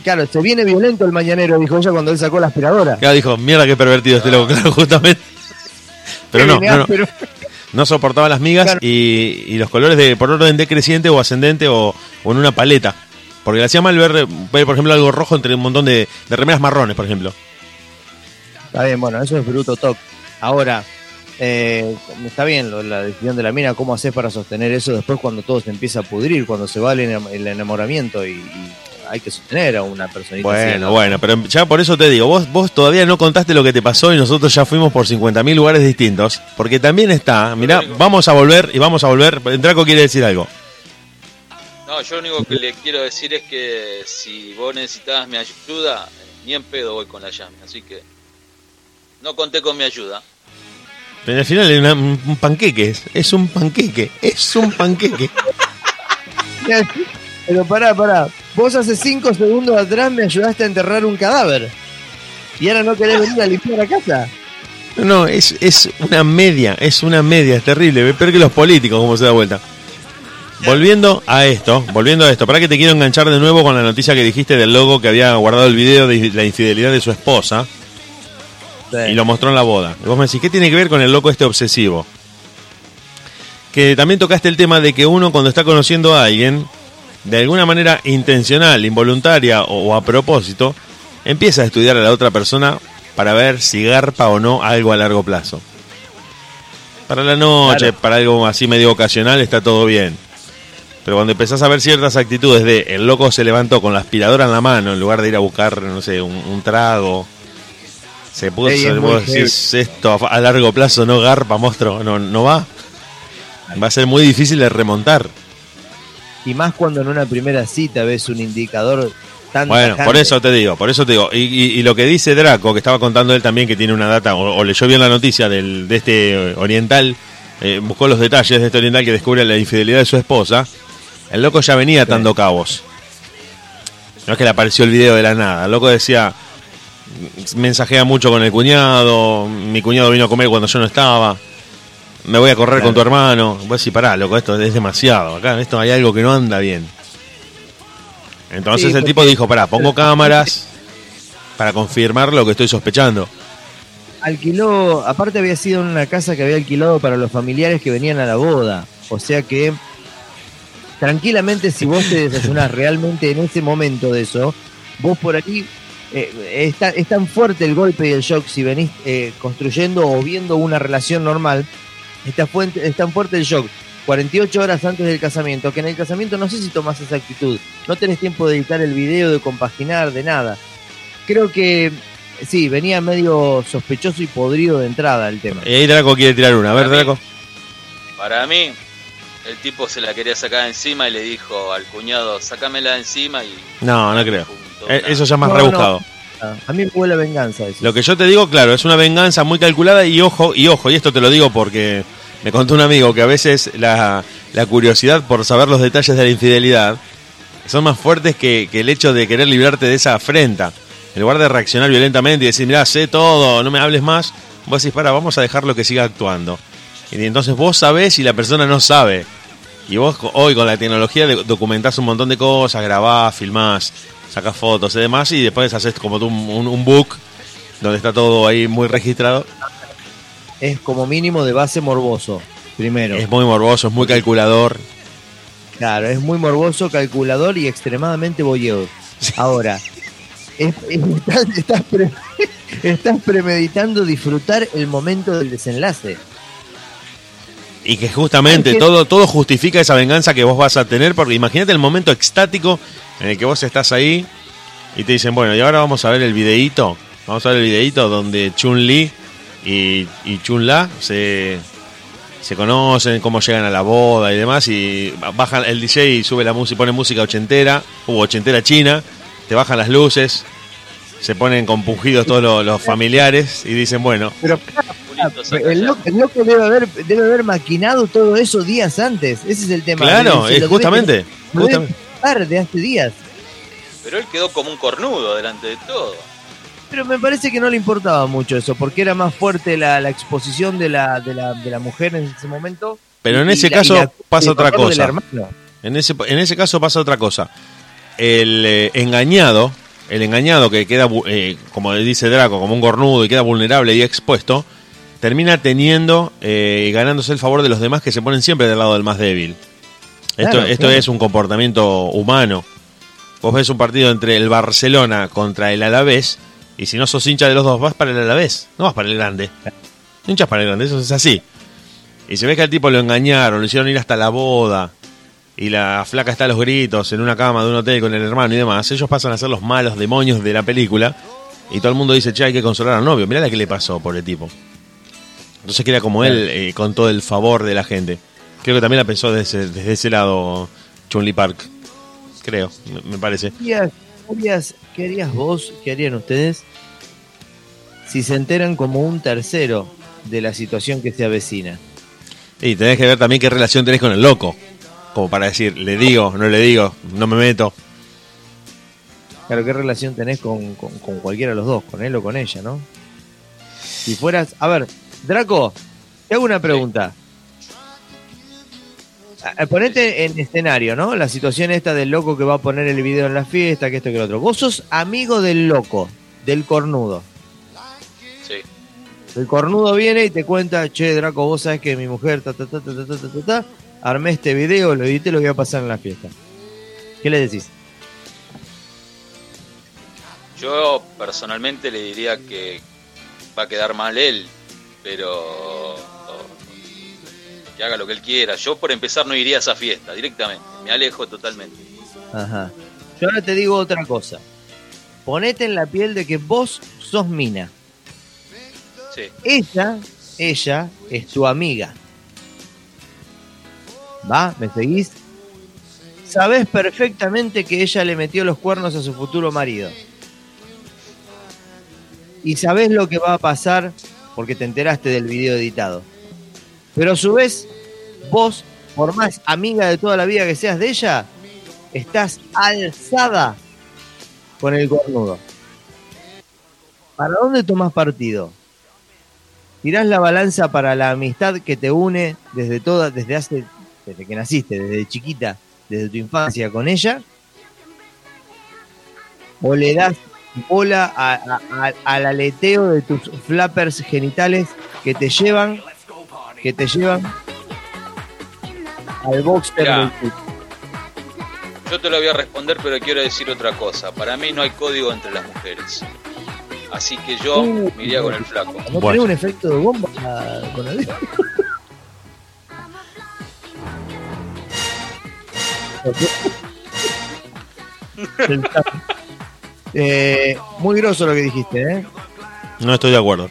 Claro, se viene violento el mañanero, dijo ella cuando él sacó la aspiradora. Claro, dijo, mierda qué pervertido este loco, claro, justamente. Pero no, no, no, áspero. no soportaba las migas Claro. y, y los colores de por orden decreciente o ascendente o, o en una paleta. Porque le hacía mal ver, ver, por ejemplo, algo rojo entre un montón de, de remeras marrones, por ejemplo. Está bien, bueno, eso es bruto toc. Ahora, eh, está bien lo- la decisión de la mina, ¿cómo haces para sostener eso después cuando todo se empieza a pudrir, cuando se va el, enam- el enamoramiento y, y hay que sostener a una personita así, Bueno, ¿no? bueno, pero ya por eso te digo, vos, vos todavía no contaste lo que te pasó y nosotros ya fuimos por 50.000 lugares distintos. Porque también está, mirá, vamos a volver y vamos a volver. Draco quiere decir algo. No, yo lo único que le quiero decir es que si vos necesitabas mi ayuda, ni en pedo voy con la llame. Así que no conté con mi ayuda. Pero al final es una- un panqueque, es, un panqueque, es un panqueque. Pero pará, pará. Vos hace cinco segundos atrás me ayudaste a enterrar un cadáver. Y ahora no querés venir a limpiar la casa. No, no, es, es una media, es una media, es terrible, peor que los políticos, como se da vuelta. Volviendo a esto, volviendo a esto, para que te quiero enganchar de nuevo con la noticia que dijiste del logo que había guardado el video de la infidelidad de su esposa y lo mostró en la boda. Y vos me decís, ¿qué tiene que ver con el loco este obsesivo? Que también tocaste el tema de que uno cuando está conociendo a alguien, de alguna manera intencional, involuntaria o, o a propósito, empieza a estudiar a la otra persona para ver si garpa o no algo a largo plazo. Para la noche, Claro. para algo así medio ocasional, está todo bien. Pero cuando empezás a ver ciertas actitudes de el loco se levantó con la aspiradora en la mano en lugar de ir a buscar, no sé, un, un trago, se puso, Ey, vos decís, esto a, largo plazo no garpa, monstruo, no, no va. Va a ser muy difícil de remontar. Y más cuando en una primera cita ves un indicador tan Bueno, tajante. por eso te digo, por eso te digo. Y, y- y lo que dice Draco, que estaba contando él también, que tiene una data, o, o leyó bien la noticia del, de este oriental, eh, buscó los detalles de este oriental que descubre la infidelidad de su esposa. El loco ya venía atando cabos. No es que le apareció el video de la nada. El loco decía, mensajea mucho con el cuñado, mi cuñado vino a comer cuando yo no estaba, me voy a correr Claro. con tu hermano. Vos decís, pará, loco, esto es demasiado. Acá esto hay algo que no anda bien. Entonces Sí, el tipo dijo, pará, pongo cámaras para confirmar lo que estoy sospechando. alquiló, aparte había sido en una casa que había alquilado para los familiares que venían a la boda. O sea que tranquilamente si vos te desayunás realmente en ese momento de eso, vos por aquí eh, es tan fuerte el golpe y el shock si venís eh, construyendo o viendo una relación normal, está fuente, es tan fuerte el shock 48 horas antes del casamiento, que en el casamiento no sé si tomás esa actitud, no tenés tiempo de editar el video, de compaginar, de nada. Creo que sí, venía medio sospechoso y podrido de entrada el tema. Y ahí Draco quiere tirar una. A ver, Para mí. Draco. Para mí, el tipo se la quería sacar encima y le dijo al cuñado, sácamela encima y... No, no creo. Eh. Eso ya es más No, rebuscado. A mí me huele venganza eso. Lo que yo te digo, claro, es una venganza muy calculada y ojo, y ojo, y esto te lo digo porque me contó un amigo que a veces la, la curiosidad por saber los detalles de la infidelidad son más fuertes que, que el hecho de querer librarte de esa afrenta. En lugar de reaccionar violentamente y decir, mira, sé todo, no me hables más, vos decís, para, vamos a dejarlo que siga actuando. Y entonces vos sabés y la persona no sabe. Y vos hoy con la tecnología de- documentás un montón de cosas, grabás, filmás, sacás fotos y demás, y después haces como tú un, un- un book donde está todo ahí muy registrado. Es como mínimo de base morboso, primero. Es muy morboso, es muy calculador. Claro, es muy morboso, calculador y extremadamente voyeur. Ahora, es- es- estás, estás pre- estás premeditando disfrutar el momento del desenlace. Y que justamente todo, todo justifica esa venganza que vos vas a tener, porque imagínate el momento extático en el que vos estás ahí y te dicen, bueno, y ahora vamos a ver el videíto, vamos a ver el videíto donde Chun-Li y, y Chun-La se, se conocen, cómo llegan a la boda y demás, y bajan el DJ y sube la música, pone música ochentera, u ochentera china, te bajan las luces, se ponen compungidos todos los, los familiares y dicen, bueno, Pero el loco, el loco debe haber debe haber maquinado todo eso días antes. Ese es el tema. claro, es debe justamente, lo de hace días. Pero él quedó como un cornudo delante de todo. Pero me parece que no le importaba mucho eso, porque era más fuerte la, la exposición de la, de, la, de la mujer en ese momento. Pero en ese la- caso la- pasa otra cosa. En ese, en ese caso pasa otra cosa. El eh, engañado, el engañado que queda, eh, como dice Draco, como un cornudo y queda vulnerable y expuesto, termina teniendo eh, y ganándose el favor de los demás que se ponen siempre del lado del más débil. Esto, Claro, esto claro. es un comportamiento humano. Vos ves un partido entre el Barcelona contra el Alavés y si no sos hincha de los dos vas para el Alavés, no vas para el grande. No hinchas para el grande, eso es así. Y se ve que al tipo lo engañaron, lo hicieron ir hasta la boda y la flaca está a los gritos en una cama de un hotel con el hermano y demás, ellos pasan a ser los malos demonios de la película y todo el mundo dice, che, hay que consolar al novio, mirá la que le pasó por el tipo. Entonces queda como él eh, con todo el favor de la gente. Creo que también la pensó desde, desde ese lado Chun-Li Park. Creo, me, me parece. ¿Qué harías, qué harías- qué harías vos, qué harían ustedes si se enteran como un tercero de la situación que se avecina? Y tenés que ver también qué relación tenés con el loco. Como para decir, le digo, no le digo, no me meto. Claro, ¿qué relación tenés con, con- con cualquiera de los dos, con él o con ella, no? Si fueras... A ver, Draco, te hago una pregunta. Ponete en escenario, ¿no? La situación esta del loco que va a poner el video en la fiesta, que esto que lo otro. Vos sos amigo del loco, del cornudo. Sí. El cornudo viene y te cuenta, che, Draco, vos sabés que mi mujer, ta, ta, ta, ta, ta, ta, ta, ta, ta, armé este video, lo edité, lo voy a pasar en la fiesta. ¿Qué le decís? Yo personalmente le diría que va a quedar mal él, pero que haga lo que él quiera. Yo por empezar no iría a esa fiesta directamente, me alejo totalmente. Ajá. Yo ahora te digo otra cosa. Ponete en la piel de que vos sos mina. Sí, Ella, ella es tu amiga. ¿Va? ¿Me seguís? Sabés perfectamente que ella le metió los cuernos a su futuro marido. Y sabés lo que va a pasar porque te enteraste del video editado. Pero a su vez, vos, por más amiga de toda la vida que seas de ella, estás alzada con el cornudo. ¿Para dónde tomás partido? tirás la balanza para la amistad que te une desde toda, desde hace, desde que naciste, desde chiquita, desde tu infancia con ella, o le das bola a- a- a- al aleteo de tus flappers genitales que te llevan, que te llevan al boxer Mirá. del fútbol. yo te lo voy a responder, pero quiero decir otra cosa. Para mí no hay código entre las mujeres. Así que yo Uh, me iría con el flaco. ¿No Bueno. tenés un efecto de bomba con el Eh, muy groso lo que dijiste, ¿eh? No estoy de acuerdo.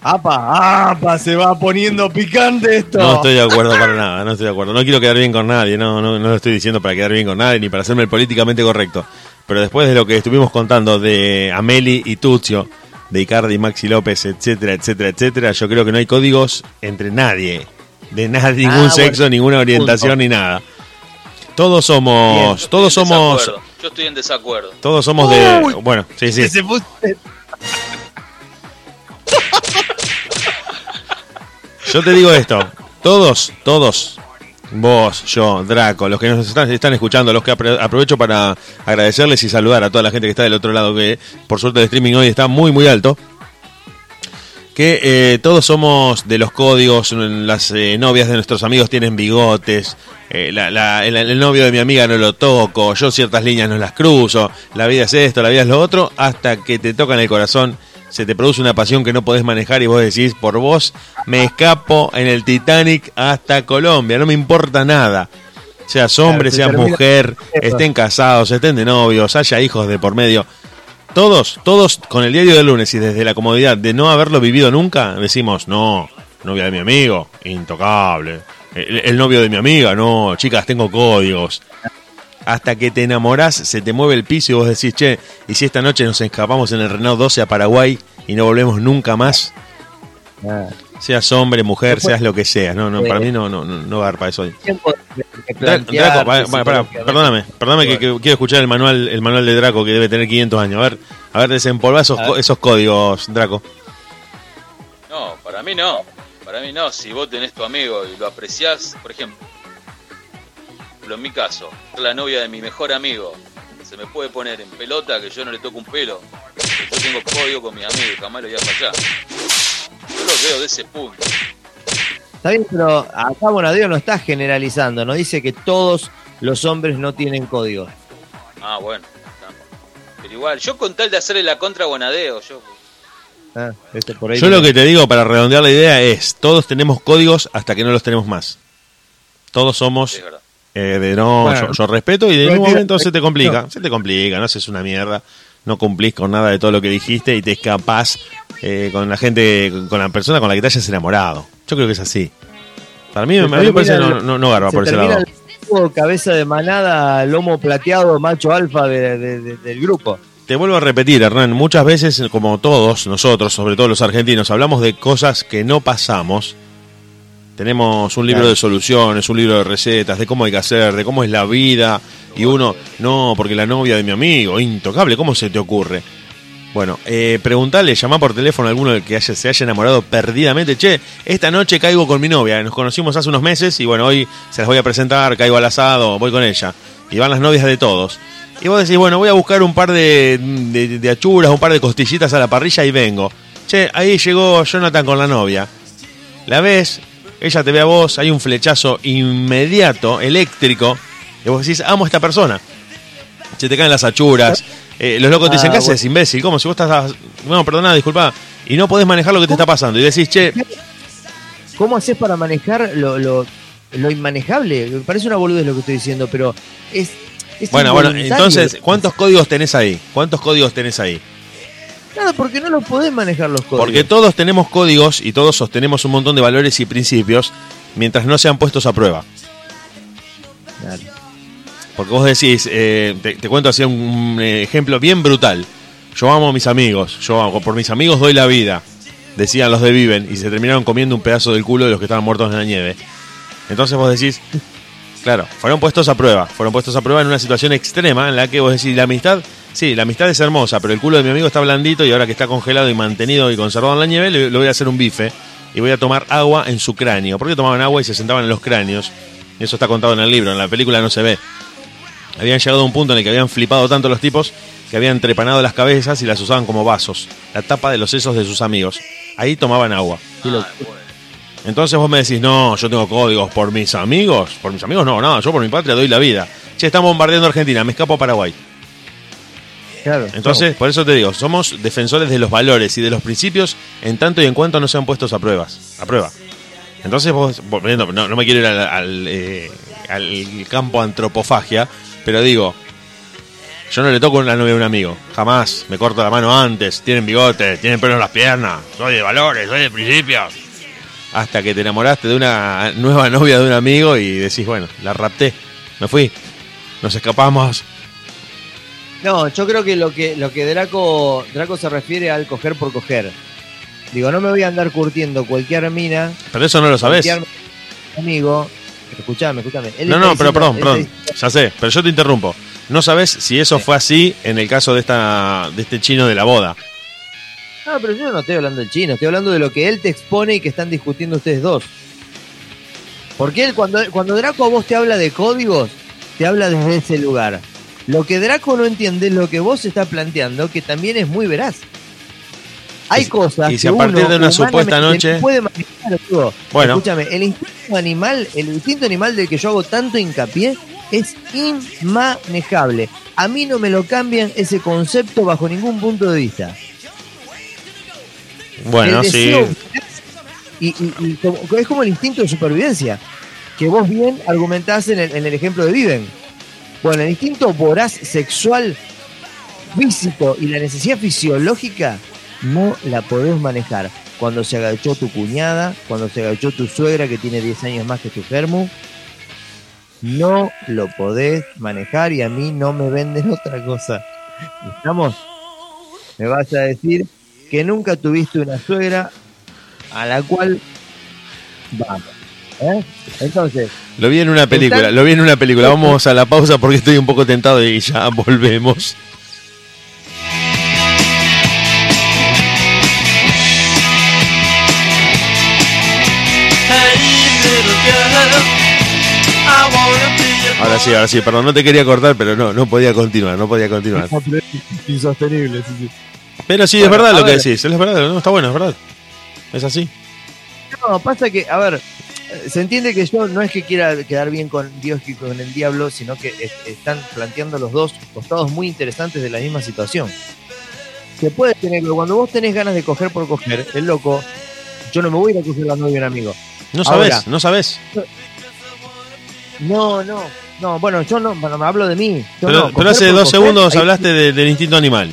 ¡Apa! ¡Apa! Se va poniendo picante esto. No estoy de acuerdo para nada, no estoy de acuerdo. No quiero quedar bien con nadie, no, no, no lo estoy diciendo para quedar bien con nadie ni para hacerme el políticamente correcto. Pero después de lo que estuvimos contando de Ameli y Tuzio, de Icardi, Maxi López, etcétera, etcétera, etcétera, yo creo que no hay códigos entre nadie. De ningún Ah, bueno. sexo, ninguna orientación ni nada. Todos somos, todos somos, desacuerdo. Yo estoy en desacuerdo. todos somos de, bueno, sí, sí. Se puso- Yo te digo esto, todos, todos, vos, yo, Draco, los que nos están, están escuchando, los que apro- aprovecho para agradecerles y saludar a toda la gente que está del otro lado, que por suerte el streaming hoy está muy, muy alto. Que eh, todos somos de los códigos, las eh, novias de nuestros amigos tienen bigotes, eh, la- la- el, el novio de mi amiga no lo toco, yo ciertas líneas no las cruzo, la vida es esto, la vida es lo otro, hasta que te tocan el corazón, se te produce una pasión que no podés manejar y vos decís, por vos me escapo en el Titanic hasta Colombia, no me importa nada. Seas hombre, Claro, se seas mujer, estén casados, estén de novios, haya hijos de por medio. Todos, todos con el diario del lunes y desde la comodidad de no haberlo vivido nunca, decimos, no, novia de mi amigo, intocable. El, novio de mi amiga, no, chicas, tengo códigos. Hasta que te enamorás, se te mueve el piso y vos decís, che, ¿y si esta noche nos escapamos en el Renault 12 a Paraguay y no volvemos nunca más? Seas hombre, mujer, Después- seas lo que seas. No, no, para mí no, no, no, garpa eso. Draco, pa- pa- pará, psicológicamente. perdóname, perdóname que, que quiero escuchar el manual, el manual de Draco que debe tener 500 años. A ver, a ver, desempolva esos, esos códigos, Draco. No, para mí no. Para mí no. Si vos tenés tu amigo y lo apreciás, por ejemplo, en mi caso, la novia de mi mejor amigo se me puede poner en pelota que yo no le toco un pelo. Yo tengo código con mi amigo y jamás lo voy a fallar. Veo de ese punto. Está bien, pero acá Bonadeo no está generalizando, no dice que todos los hombres no tienen código. Ah, bueno. Pero igual, yo con tal de hacerle la contra a Bonadeo, yo. Ah, este por ahí Yo lo que te digo para redondear la idea es, todos tenemos códigos hasta que no los tenemos más. Todos somos eh, de no, Bueno. yo, yo respeto y de un momento se te complica, se te complica, no haces una mierda, no cumplís con nada de todo lo que dijiste y te escapás eh, con la gente, con la persona con la que te hayas enamorado. Yo creo que es así. Para mí, Se a mí me parece no, no, no garba por ese lado. el cabeza de manada, lomo plateado, macho alfa de- de- de- del grupo. Te vuelvo a repetir, Hernán, muchas veces, como todos nosotros, sobre todo los argentinos, hablamos de cosas que no pasamos. Tenemos un libro Claro. de soluciones, un libro de recetas, de cómo hay que hacer, de cómo es la vida. Y uno, no, porque la novia de mi amigo, intocable, ¿cómo se te ocurre? Bueno, eh, preguntale, llamá por teléfono a alguno que se haya enamorado perdidamente. Che, esta noche caigo con mi novia. Nos conocimos hace unos meses y bueno, hoy se las voy a presentar, caigo al asado, voy con ella. Y van las novias de todos. Y vos decís, bueno, voy a buscar un par de, de, de achuras, un par de costillitas a la parrilla y vengo. Che, ahí llegó Jonathan con la novia. La ves, ella te ve a vos, hay un flechazo inmediato, eléctrico, y vos decís, amo a esta persona. Se te caen las achuras. Eh, los locos te dicen, Ah, ¿qué haces, imbécil? ¿Cómo? Si vos estás... No, perdona, disculpa. Y no podés manejar lo que te está pasando. Y decís, che, ¿Cómo haces para manejar lo, lo, lo inmanejable? Me parece una boludez lo que estoy diciendo, pero es. es bueno, bueno, entonces, ¿cuántos códigos tenés ahí? ¿Cuántos códigos tenés ahí? Claro, porque no lo podés manejar los códigos. Porque todos tenemos códigos y todos sostenemos un montón de valores y principios mientras no sean puestos a prueba. Claro. Porque vos decís, eh, te, cuento así un eh, ejemplo bien brutal. Yo amo a mis amigos, yo amo- por mis amigos doy la vida, decían los de Viven, y se terminaron comiendo un pedazo del culo de los que estaban muertos en la nieve. Entonces vos decís, claro, fueron puestos a prueba, fueron puestos a prueba en una situación extrema en la que vos decís, la amistad, sí, la amistad es hermosa, pero el culo de mi amigo está blandito y ahora que está congelado y mantenido y conservado en la nieve, le, voy a hacer un bife y voy a tomar agua en su cráneo. Porque tomaban agua y se sentaban en los cráneos. Eso está contado en el libro, en la película no se ve. Habían llegado a un punto en el que habían flipado tanto los tipos que habían trepanado las cabezas y las usaban como vasos, la tapa de los sesos de sus amigos. Ahí tomaban agua. Ah. Entonces vos me decís, no, yo tengo códigos por mis amigos. Por mis amigos no, no, yo por mi patria doy la vida. Che, están bombardeando Argentina, me escapo a Paraguay. Claro, Entonces, por eso te digo, somos defensores de los valores y de los principios en tanto y en cuanto no sean puestos a pruebas, a prueba. Entonces vos, no, no me quiero ir al, al, eh, al campo antropofagia, pero digo, yo no le toco la novia a un amigo, jamás. Me corto la mano antes, tienen bigotes, tienen pelo en las piernas, soy de valores, soy de principios. Hasta que te enamoraste de una nueva novia de un amigo y decís, bueno, la rapté, me fui, nos escapamos. No, yo creo que lo que lo que Draco Draco se refiere al coger por coger. Digo, no me voy a andar curtiendo cualquier mina, Pero eso no lo sabés. cualquier Escuchame, escuchame. Él No, no, pero perdón, perdón, ya sé, pero yo te interrumpo. No sabes si eso fue así en el caso de esta de este chino de la boda. No, pero yo no estoy hablando del chino, estoy hablando de lo que él te expone y que están discutiendo ustedes dos. Porque él, cuando, cuando Draco a vos te habla de códigos, te habla desde ese lugar. Lo que Draco no entiende es lo que vos estás planteando, que también es muy veraz. Hay Y cosas y si que a partir uno de una supuesta noche- no puede manejar, amigo. Bueno. Escúchame, el instinto animal, el instinto animal del que yo hago tanto hincapié es inmanejable. A mí no me lo cambian ese concepto bajo ningún punto de vista. Bueno, sí. Y, y- y como- es como el instinto de supervivencia, que vos bien argumentás en el, en el ejemplo de Viven. Bueno, el instinto voraz sexual, físico y la necesidad fisiológica no la podés manejar. Cuando se agachó tu cuñada, cuando se agachó tu suegra que tiene 10 años más que tu germu, no lo podés manejar y a mí no me venden otra cosa. ¿Estamos? Me vas a decir que nunca tuviste una suegra a la cual vamos. ¿eh? Entonces, Lo vi en una película, lo vi en una película. Vamos a la pausa porque estoy un poco tentado y ya volvemos. Ahora sí, ahora sí, perdón, no te quería cortar, pero no, no podía continuar, no podía continuar. insostenible. Pero sí, es verdad lo que decís, es verdad, no, está bueno, es verdad. Es así. No, pasa que, a ver, se entiende que yo no es que quiera quedar bien con Dios y con el diablo, sino que es- están planteando los dos costados muy interesantes de la misma situación. Se puede tener, cuando vos tenés ganas de coger por coger, el loco, yo no me voy a ir a coger la novia un amigo. No sabes, Ahora. no sabes. No, no, no, bueno, yo no, bueno, me hablo de mí. Yo Pero, no, pero hace dos coger, segundos hablaste de- del instinto animal.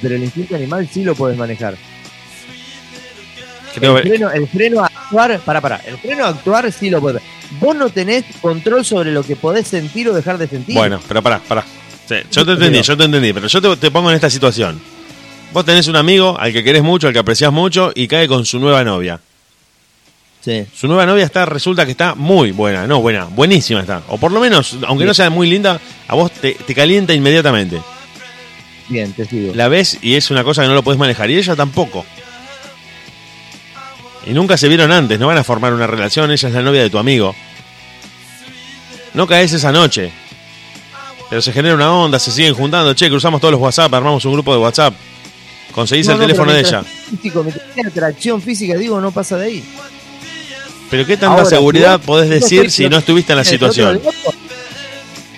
Pero el instinto animal sí lo puedes manejar. Creo el, que- freno, el freno a actuar, para, para, el freno a actuar sí lo puedes. Vos no tenés control sobre lo que podés sentir o dejar de sentir. Bueno, pero pará, pará. Sí, yo te entendí, yo te entendí, pero yo te, te pongo en esta situación. Vos tenés un amigo al que querés mucho, al que apreciás mucho y cae con su nueva novia. Sí. Su nueva novia está, resulta que está muy buena, no buena, buenísima está. O por lo menos, aunque no sea muy linda, a vos te, te calienta inmediatamente. Bien, te sigo. La ves y es una cosa que no lo podés manejar. Y ella tampoco. Y nunca se vieron antes, no van a formar una relación, ella es la novia de tu amigo. No caes esa noche. Pero se genera una onda, se siguen juntando, che, cruzamos todos los WhatsApp, armamos un grupo de WhatsApp. Conseguís No, el no, teléfono de ella. Físico, atracción física, digo, no pasa de ahí. Pero qué tanta Ahora, seguridad podés decir si no estuviste en la ¿El otro situación.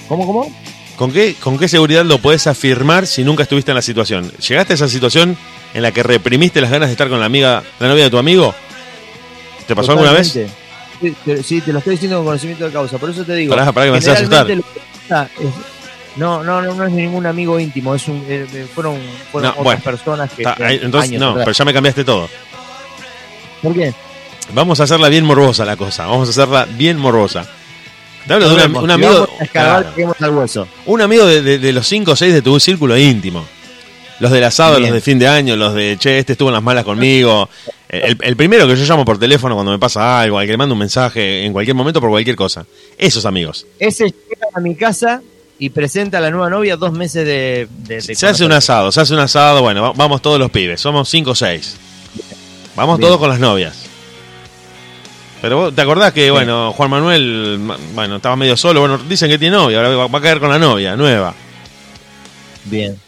¿Cómo, cómo? ¿Con qué, ¿Con qué seguridad lo podés afirmar si nunca estuviste en la situación? ¿Llegaste a esa situación en la que reprimiste las ganas de estar con la amiga, la novia de tu amigo? ¿Te pasó alguna vez? Sí, te- Sí, te lo estoy diciendo con conocimiento de causa. Por eso te digo. Pará, pará que me haces asustar. generalmente lo que pasa es- no, no, no, no es ningún amigo íntimo. Es un, eh, eh, fueron fueron No, otras bueno. personas que. Ahí, entonces, años no, atrás. pero ya me cambiaste todo. ¿Por qué? Vamos a hacerla bien morbosa la cosa. Vamos a hacerla bien morbosa. Te hablo de un, un amigo. claro, al hueso. un amigo de, de- de los 5 o 6 de tu círculo íntimo. Los del asado, Bien. los de fin de año, los de che, este estuvo en las malas conmigo. El, el primero que yo llamo por teléfono cuando me pasa algo, al que le mando un mensaje en cualquier momento por cualquier cosa. Esos amigos. Ese llega a mi casa y presenta a la nueva novia dos meses de. de- de Se hace un asado, se hace un asado, bueno, va- vamos todos los pibes, somos 5 o 6. Vamos Bien. todos con las novias. Pero vos, ¿te acordás que, bueno, Juan Manuel, ma- bueno, estaba medio solo? Bueno, dicen que tiene novia, ahora va, a caer con la novia, nueva. Bien.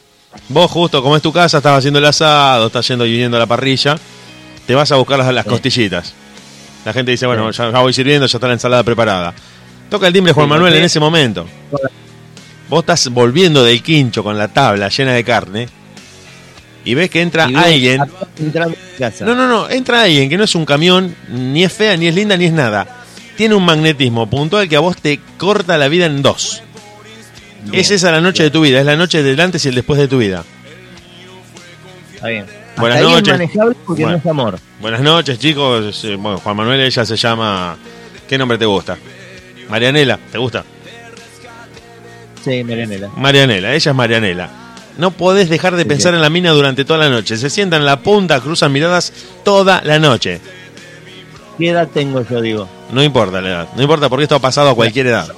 Vos justo, como es tu casa, estás haciendo el asado, estás yendo y viniendo a la parrilla, te vas a buscar las, costillitas. La gente dice, bueno, ya, ya voy sirviendo, ya está la ensalada preparada. Toca el timbre Juan Manuel en ese momento. Vos estás volviendo del quincho con la tabla llena de carne y ves que entra alguien. No, no, no, entra alguien que no es un camión, ni es fea, ni es linda, ni es nada. tiene un magnetismo puntual que a vos te corta la vida en dos. Es esa la noche de tu vida, es la noche del antes y el después de tu vida. Está bien. Buenas Hasta noches. es manejable porque Bueno. no es amor. Buenas noches, chicos. Eh, Bueno, Juan Manuel, ella se llama. ¿Qué nombre te gusta? Marianela, ¿te gusta? Sí, Marianela. Marianela, ella es Marianela. No podés dejar de Sí, pensar sí. en la mina durante toda la noche. Se sientan en la punta, cruzan miradas toda la noche. ¿Qué edad tengo yo, digo? No importa la edad. No importa porque esto ha pasado a cualquier edad.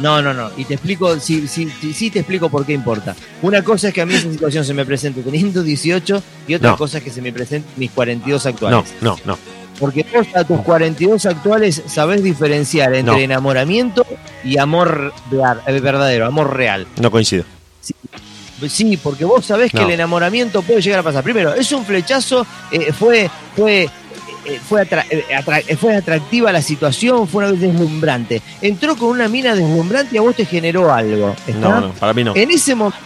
No, no, no. Y te explico, sí, sí, sí, sí te explico por qué importa. Una cosa es que a mí esa situación se me presente teniendo 18 y otra No. cosa es que se me presente mis 42 No, actuales. no, no. Porque vos a tus 42 actuales sabés diferenciar entre No. enamoramiento y amor verdadero, amor real. No coincido. Sí, porque vos sabés que el enamoramiento puede llegar a pasar. Primero, es un flechazo, eh, fue, fue, eh, fue, atra- eh, atra- eh, fue atractiva la situación, fue una vez deslumbrante. Entró con una mina deslumbrante y a vos te generó algo. ¿está? No, no, para mí no. En ese momento,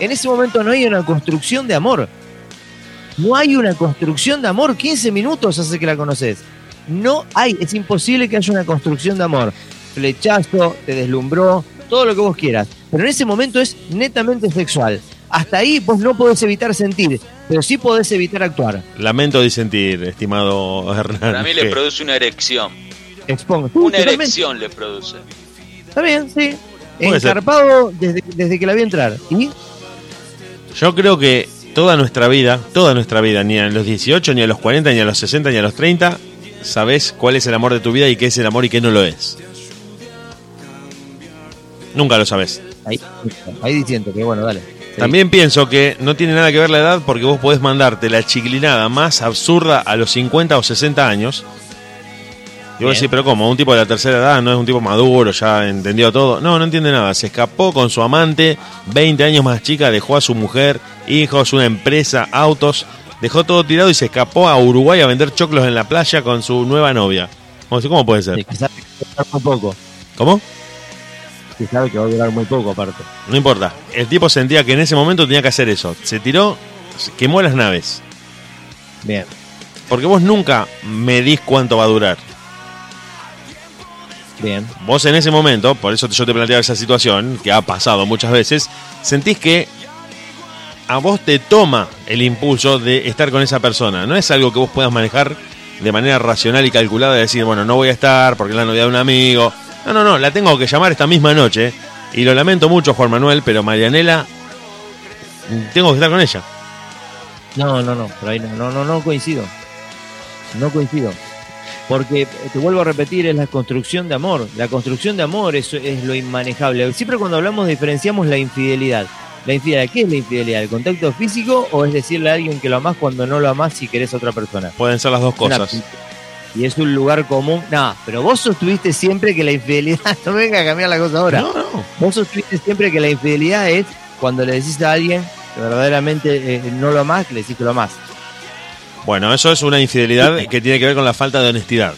en ese momento no hay una construcción de amor. No hay una construcción de amor. 15 minutos hace que la conoces. No hay, es imposible que haya una construcción de amor. Flechazo, te deslumbró, todo lo que vos quieras. Pero en ese momento es netamente sexual. Hasta ahí vos no podés evitar sentir, pero sí podés evitar actuar. Lamento disentir, estimado Hernán. Para mí le produce una erección. Expongo. Una totalmente. erección le produce. Está bien, sí. Encarpado desde, desde que la vi entrar. ¿Y? Yo creo que toda nuestra vida, toda nuestra vida, ni a los 18, ni a los 40, ni a los 60, ni a los 30, sabes cuál es el amor de tu vida y qué es el amor y qué no lo es. Nunca lo sabes. Ahí, ahí diciendo que bueno, dale. Sí. También pienso que no tiene nada que ver la edad porque vos podés mandarte la chiclinada más absurda a los 50 o 60 años. Y vos Bien. decís, pero ¿cómo? Un tipo de la tercera edad no es un tipo maduro, ya entendió todo. No, no entiende nada. Se escapó con su amante, 20 años más chica, dejó a su mujer, hijos, una empresa, autos, dejó todo tirado y se escapó a Uruguay a vender choclos en la playa con su nueva novia. ¿Cómo, cómo puede ser? Que sabe que va a durar muy poco. ¿Cómo? Que sabe que va a durar muy poco, aparte. No importa. El tipo sentía que en ese momento tenía que hacer eso. Se tiró, quemó las naves. Bien. Porque vos nunca medís cuánto va a durar. Bien. Vos en ese momento, por eso yo te planteaba esa situación, que ha pasado muchas veces, sentís que a vos te toma el impulso de estar con esa persona. No es algo que vos puedas manejar de manera racional y calculada de decir, bueno, no voy a estar porque la novia de un amigo. No, no, no, la tengo que llamar esta misma noche. Y lo lamento mucho, Juan Manuel, pero Marianela, tengo que estar con ella. No, no, no, por ahí no, no, no, no coincido. No coincido. Porque, eh, te vuelvo a repetir, es la construcción de amor. La construcción de amor es, es lo inmanejable. Siempre cuando hablamos diferenciamos la infidelidad. La infidelidad, ¿qué es la infidelidad? ¿El contacto físico o es decirle a alguien que lo amás cuando no lo amás si querés a otra persona? Pueden ser las dos cosas. Y es un lugar común. No, pero vos sostuviste siempre que la infidelidad. No venga a cambiar la cosa ahora. No, no. Vos sostuviste siempre que la infidelidad es cuando le decís a alguien que verdaderamente eh, no lo amás, le decís que lo amás. Bueno, eso es una infidelidad que tiene que ver con la falta de honestidad.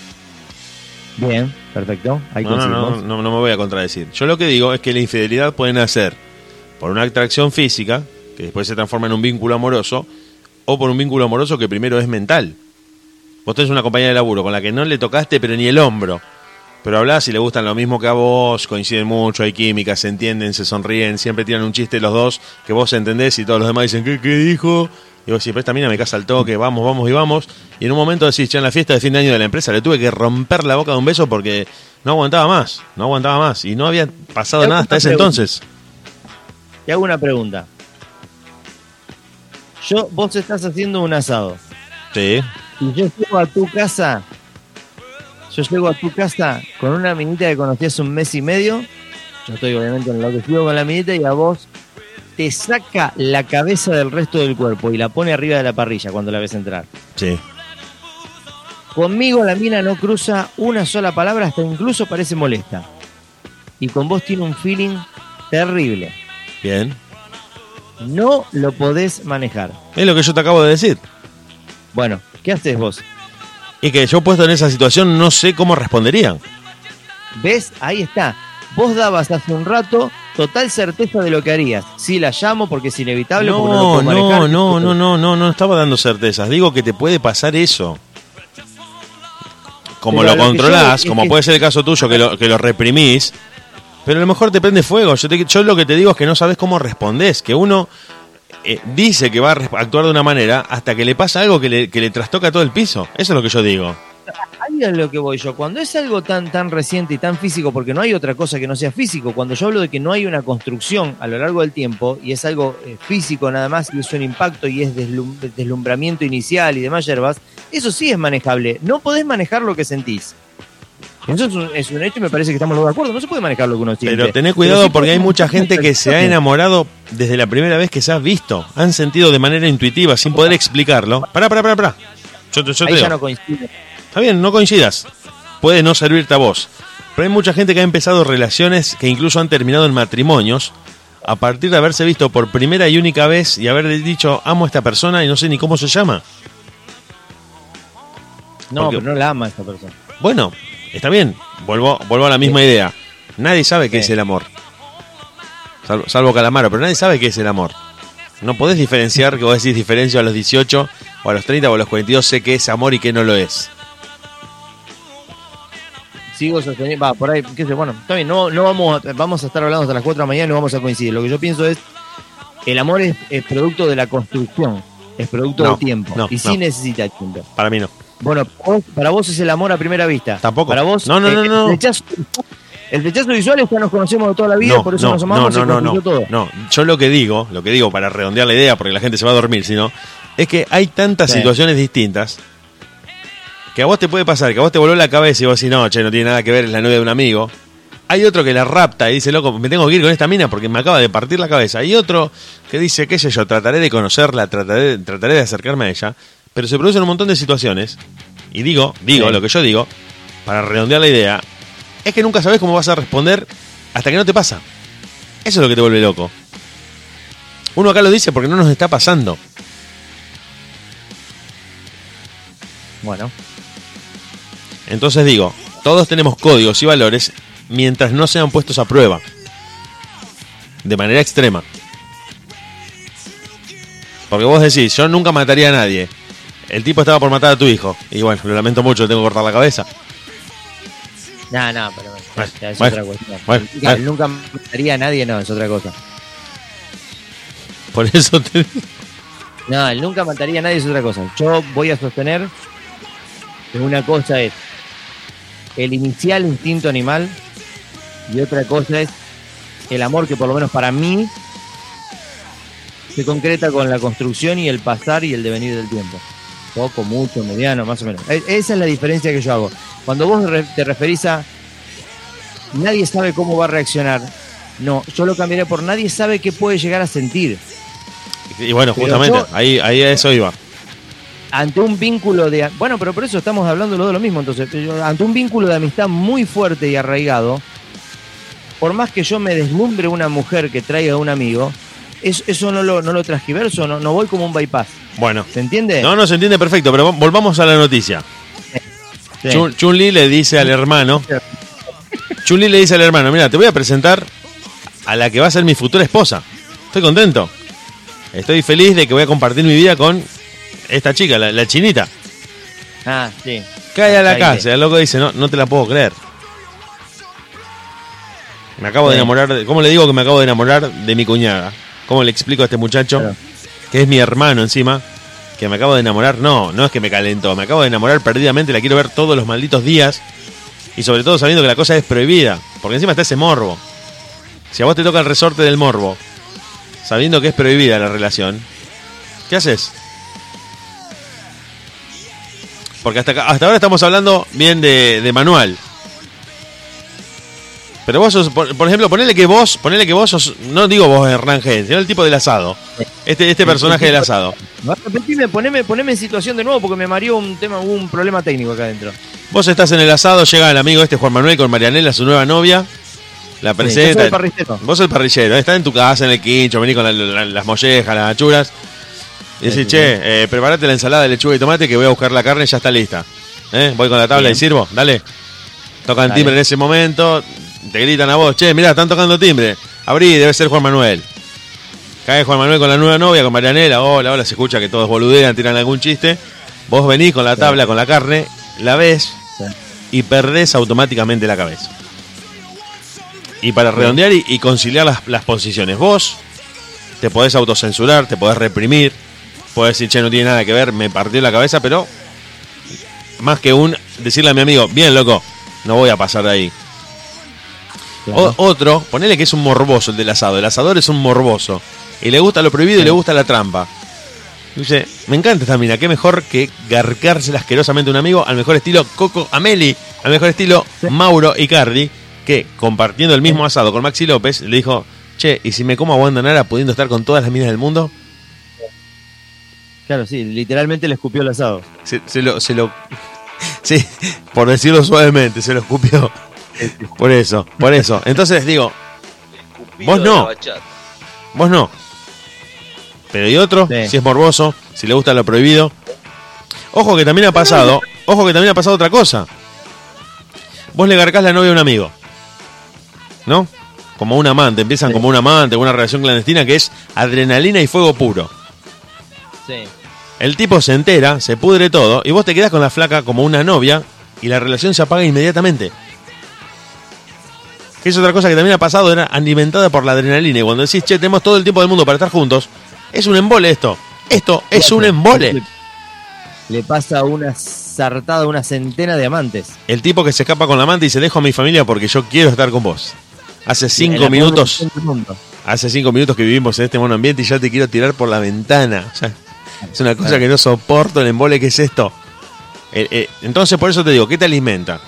Bien, perfecto. Ahí No, no, no, me voy a contradecir. Yo lo que digo es que la infidelidad puede nacer por una atracción física, que después se transforma en un vínculo amoroso, o por un vínculo amoroso que primero es mental. Vos tenés una compañía de laburo con la que no le tocaste pero ni el hombro. Pero hablás y le gustan lo mismo que a vos, coinciden mucho, hay química, se entienden, se sonríen, siempre tiran un chiste los dos que vos entendés y todos los demás dicen, ¿qué, qué dijo? Y vos decís, pero esta mina me casa al toque, vamos, vamos y vamos. Y en un momento decís, ya en la fiesta de fin de año de la empresa le tuve que romper la boca de un beso porque no aguantaba más, no aguantaba más. Y no había pasado nada hasta ese pregunta. entonces. Te hago una pregunta. Yo, vos estás haciendo un asado. Sí. Y yo llego a tu casa. Yo llego a tu casa con una minita que conocí hace un mes y medio. Yo estoy obviamente enloquecido con la minita y a vos te saca la cabeza del resto del cuerpo y la pone arriba de la parrilla cuando la ves entrar. Sí. Conmigo la mina no cruza una sola palabra, hasta incluso parece molesta. Y con vos tiene un feeling terrible. Bien. No lo podés manejar. Es lo que yo te acabo de decir. Bueno, ¿qué haces vos? Y que yo puesto en esa situación no sé cómo responderían. ¿Ves? Ahí está. Vos dabas hace un rato total certeza de lo que harías. Sí, la llamo porque es inevitable. porque no, lo No, manejar. no, no, no, no, no, no estaba dando certezas. Digo que te puede pasar eso. como Pero lo controlás, como que- puede ser el caso tuyo, que lo, que lo reprimís, pero a lo mejor te prende fuego. Yo, te- yo lo que te digo es que no sabes cómo respondés, que uno eh, dice que va a actuar de una manera hasta que le pasa algo que le, que le trastoca todo el piso. Eso es lo que yo digo. Ahí es lo que voy yo. Cuando es algo tan, tan reciente y tan físico, porque no hay otra cosa que no sea físico, cuando yo hablo de que no hay una construcción a lo largo del tiempo y es algo eh, físico nada más y es un impacto y es deslum- deslumbramiento inicial y demás yerbas, eso sí es manejable. No podés manejar lo que sentís. Eso es un, es un hecho y me parece que estamos de acuerdo. No se puede manejar lo que uno siente. Pero tené Pero cuidado sí porque hay mucha gente que se ha enamorado desde la primera vez que se ha visto. Han sentido de manera intuitiva, sin poder explicarlo. Pará, pará, pará, pará. Yo, te- yo te Ahí digo. ya no coincide. Está bien, no coincidas. Puede no servirte a vos. Pero hay mucha gente que ha empezado relaciones que incluso han terminado en matrimonios a partir de haberse visto por primera y única vez y haber dicho amo a esta persona y no sé ni cómo se llama. No, Porque- pero no la ama esta persona. Bueno, está bien. Vuelvo, vuelvo a la misma idea. Nadie sabe qué Sí. es el amor. Salvo, salvo Calamaro, pero nadie sabe qué es el amor. No podés diferenciar que vos decís diferencio a los 18 o a los 30 o a los 42, sé qué es amor y qué no lo es. Sigo sosteniendo, va, por ahí, qué sé, bueno, está bien, no, no vamos, a, vamos a estar hablando hasta las 4 de la mañana y no vamos a coincidir. Lo que yo pienso es, el amor es, es producto de la construcción, es producto No, del tiempo, no, y sí no. necesita tiempo. Para mí no. Bueno, vos- para vos es el amor a primera vista. Tampoco. Para vos, No, no, eh, no, no. El rechazo, el rechazo visual es que nos conocemos de toda la vida, no, por eso no, nos amamos no, y no, no, construyó todo. no. Yo lo que digo, lo que digo para redondear la idea, porque la gente se va a dormir, sino es que hay tantas Sí. situaciones distintas que a vos te puede pasar, que a vos te voló la cabeza y vos decís, no, che, no tiene nada que ver, es la novia de un amigo. Hay otro que la rapta y dice, loco, me tengo que ir con esta mina porque me acaba de partir la cabeza. Hay otro que dice, qué sé yo, trataré de conocerla, trataré, trataré de acercarme a ella. Pero se producen un montón de situaciones. Y digo, digo, Sí. lo que yo digo, para redondear la idea, es que nunca sabes cómo vas a responder hasta que no te pasa. Eso es lo que te vuelve loco. Uno acá lo dice porque no nos está pasando. Bueno, Entonces digo, todos tenemos códigos y valores mientras no sean puestos a prueba. De manera extrema. Porque vos decís, yo nunca mataría a nadie. El tipo estaba por matar a tu hijo. Y bueno, lo lamento mucho, tengo que cortar la cabeza. no, no, pero Bueno, ya es bueno, otra cuestión. bueno. Nunca mataría a nadie, no, es otra cosa. Por eso te... No, él nunca mataría a nadie es otra cosa. Yo voy a sostener que una cosa es el inicial instinto animal y otra cosa es el amor que por lo menos para mí se concreta con la construcción y el pasar y el devenir del tiempo. Poco, mucho, mediano, más o menos. E- Esa es la diferencia que yo hago. Cuando vos te referís a nadie sabe cómo va a reaccionar, no, yo lo cambiaría por nadie sabe qué puede llegar a sentir. Y bueno, justamente, yo- ahí, ahí a eso iba. Ante un vínculo de bueno pero por eso estamos hablando de lo mismo entonces ante un vínculo de amistad muy fuerte y arraigado por más que yo me deslumbre una mujer que traiga a un amigo es- eso no lo, no lo transgiverso no, no voy como un bypass Bueno. ¿se entiende? No, no se entiende perfecto, pero volvamos a la noticia. Sí. Chun- le dice al hermano. Chun-Li le dice al hermano: Mira, te voy a presentar a la que va a ser mi futura esposa. Estoy contento. Estoy feliz de que voy a compartir mi vida con esta chica, la, la chinita. ah sí Cae a la casa. El loco dice: No, no te la puedo creer. Me acabo de enamorar. De, ¿Cómo le digo que me acabo de enamorar de mi cuñada? ¿Cómo le explico a este muchacho, Claro. que es mi hermano encima, que me acabo de enamorar? No, no es que me calentó. Me acabo de enamorar perdidamente. La quiero ver todos los malditos días. Y sobre todo sabiendo que la cosa es prohibida. Porque encima está ese morbo. Si a vos te toca el resorte del morbo, sabiendo que es prohibida la relación, ¿qué haces? Porque hasta, hasta ahora estamos hablando bien de, de manual. Pero vos sos, por, por ejemplo, ponele que vos, ponele que vos sos, no digo vos Hernán G, sino el tipo del asado. Este, este personaje del asado. Repetime, poneme, poneme en situación de nuevo porque me mareó un tema hubo un problema técnico acá adentro Vos estás en el asado, llega el amigo este Juan Manuel con Marianela, su nueva novia. La Sí, yo soy presenta. el parrillero. Vos el parrillero, está en tu casa, en el quincho, venís con la- la- las mollejas, las achuras. Y decís, sí, che, eh, preparate la ensalada de lechuga y tomate que voy a buscar la carne y ya está lista. ¿Eh? Voy con la tabla Bien. y sirvo, dale. Tocan Dale. timbre en ese momento, te gritan a vos, che, mirá, están tocando timbre. Abrí, debe ser Juan Manuel. Cae Juan Manuel con la nueva novia, con Marianela, hola, hola, se escucha que todos boludean, tiran algún chiste. Vos venís con la tabla, con la carne, la ves, y perdés automáticamente la cabeza. Y para redondear y, y conciliar las, las posiciones, vos te podés autocensurar, te podés reprimir, podés decir, che, no tiene nada que ver, me partió la cabeza, pero más que un decirle a mi amigo, bien loco, no voy a pasar de ahí. O- otro, ponele que es un morboso el del asado. El asador es un morboso. Y le gusta lo prohibido y le gusta la trampa. Dice, me encanta esta mina, qué mejor que garcársela asquerosamente a un amigo al mejor estilo Coco Ameli, al mejor estilo Mauro Icardi, que compartiendo el mismo asado con Maxi López, le dijo, che, ¿y si me como a Wanda Nara pudiendo estar con todas las minas del mundo? Claro, sí, literalmente le escupió el asado. Se, se lo, se lo, sí, por decirlo suavemente, se lo escupió. Por eso, por eso. Entonces digo, Vos no. Vos no. Pero hay otro, Sí. si es morboso, si le gusta lo prohibido. Ojo que también ha pasado, ojo que también ha pasado otra cosa. Vos le garcás la novia a un amigo. ¿No? Como un amante, empiezan Sí. como un amante, una relación clandestina que es adrenalina y fuego puro. Sí. El tipo se entera, se pudre todo, y vos te quedás con la flaca como una novia y la relación se apaga inmediatamente. Que es otra cosa que también ha pasado, era alimentada por la adrenalina. Y cuando decís, che, tenemos todo el tiempo del mundo para estar juntos, es un embole esto. Esto es un embole. Le, pasa una sartada, una centena de amantes. El tipo que se escapa con la amante y se dejo a mi familia porque yo quiero estar con vos. Hace cinco minutos, hace cinco minutos que vivimos en este mono ambiente y ya te quiero tirar por la ventana. O sea, es una cosa que no soporto el embole que es esto. Eh, eh, entonces, por eso te digo, ¿qué te alimenta?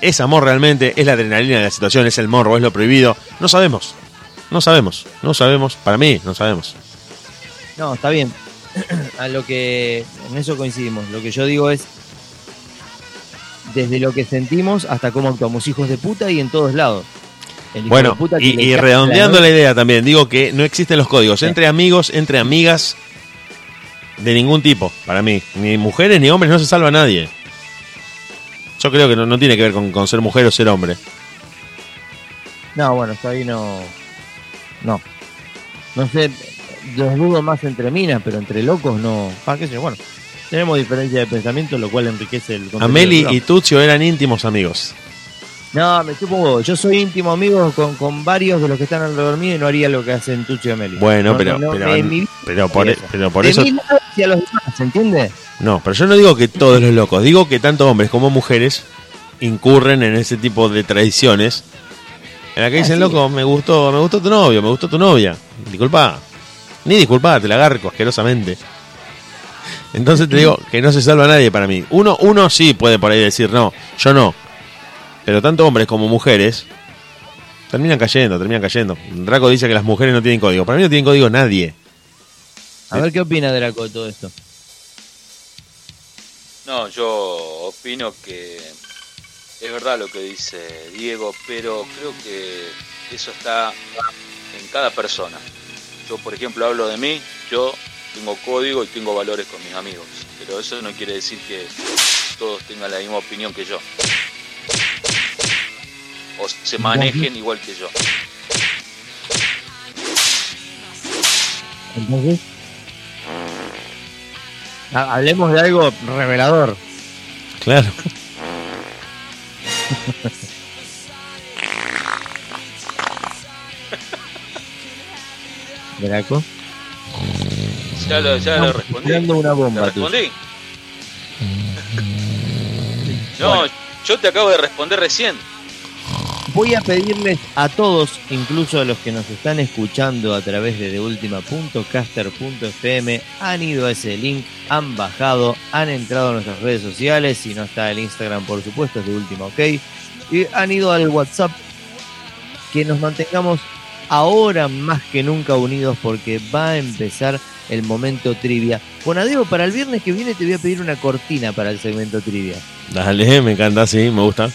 ¿Es amor realmente? ¿Es la adrenalina de la situación? ¿Es el morro? ¿Es lo prohibido? No sabemos. No sabemos. No sabemos. Para mí, no sabemos. No, está bien. A lo que en eso coincidimos. Lo que yo digo es desde lo que sentimos hasta cómo actuamos hijos de puta y en todos lados. El hijo Bueno, de puta que y, y redondeando la la idea también, digo que no existen los códigos entre amigos, entre amigas, de ningún tipo, para mí. Ni mujeres ni hombres, no se salva nadie. Yo creo que no, no tiene que ver con, con ser mujer o ser hombre. No, bueno, está ahí no. No. No sé, los dudo más entre minas, pero entre locos no. Ah, qué sé yo, bueno. Tenemos diferencia de pensamiento, lo cual enriquece el contenido Ameli y Tuccio eran íntimos amigos. No, me huevo. Yo soy íntimo amigo con, con varios de los que están alrededor mío y no haría lo que hacen Tucci y Ameli. Bueno, No, pero, no, pero, por, haría pero por de eso... hacia los demás, ¿se entiende? No, pero yo no digo que todos los locos, digo que tanto hombres como mujeres incurren en ese tipo de tradiciones en la que dicen, loco, me gustó, me gustó tu novio, me gustó tu novia. Disculpa. Ni disculpa, te la garco asquerosamente. Entonces te digo que no se salva nadie para mí. Uno, uno sí puede por ahí decir, no, yo no. Pero tanto hombres como mujeres terminan cayendo, terminan cayendo. Draco dice que las mujeres no tienen código. Para mí no tienen código nadie. A ver qué opina Draco de todo esto. No, yo opino que es verdad lo que dice Diego, pero creo que eso está en cada persona. Yo, por ejemplo, hablo de mí, yo tengo código y tengo valores con mis amigos, pero eso no quiere decir que todos tengan la misma opinión que yo. O se manejen igual que yo. Entonces. Ha- Hablemos de algo revelador. Claro. Draco. Ya lo, ya lo respondí. Una ¿Te bomba. tú. respondí? No, yo te acabo de responder recién. Voy a pedirles a todos, incluso a los que nos están escuchando a través de deultima.caster.fm, han ido a ese link, han bajado, han entrado a nuestras redes sociales, si no está el Instagram por supuesto es de última, ok, y han ido al WhatsApp, que nos mantengamos ahora más que nunca unidos porque va a empezar el momento trivia. Bueno, Diego, para el viernes que viene te voy a pedir una cortina para el segmento trivia. Dale, me encanta, sí, me gusta.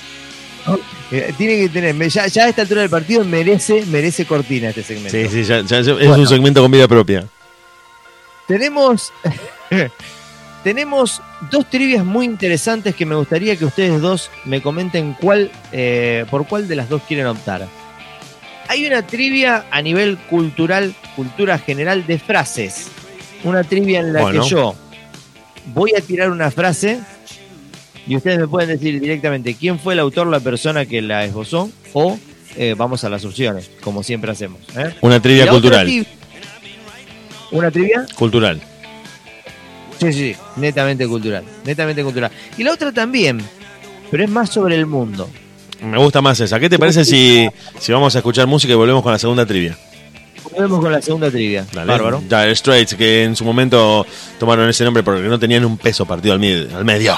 Eh, tiene que tener, ya, ya a esta altura del partido merece, merece cortina este segmento. Sí, sí, ya, ya- ya- es Bueno. un segmento con vida propia. Tenemos, tenemos dos trivias muy interesantes que me gustaría que ustedes dos me comenten cuál, eh, por cuál de las dos quieren optar. Hay una trivia a nivel cultural, cultura general de frases. Una trivia en la Bueno. que yo voy a tirar una frase Y ustedes me pueden decir directamente quién fue el autor, la persona que la esbozó, o eh, vamos a las opciones, como siempre hacemos. ¿eh? Una trivia cultural. tri- ¿Una trivia? Cultural. Sí, sí, netamente cultural. Netamente cultural. Y la otra también, pero es más sobre el mundo. Me gusta más esa. ¿Qué te parece si, si vamos a escuchar música y volvemos con la segunda trivia? Volvemos con la segunda trivia. Dale. Bárbaro. Dire Straits, que en su momento tomaron ese nombre porque no tenían un peso partido al medio.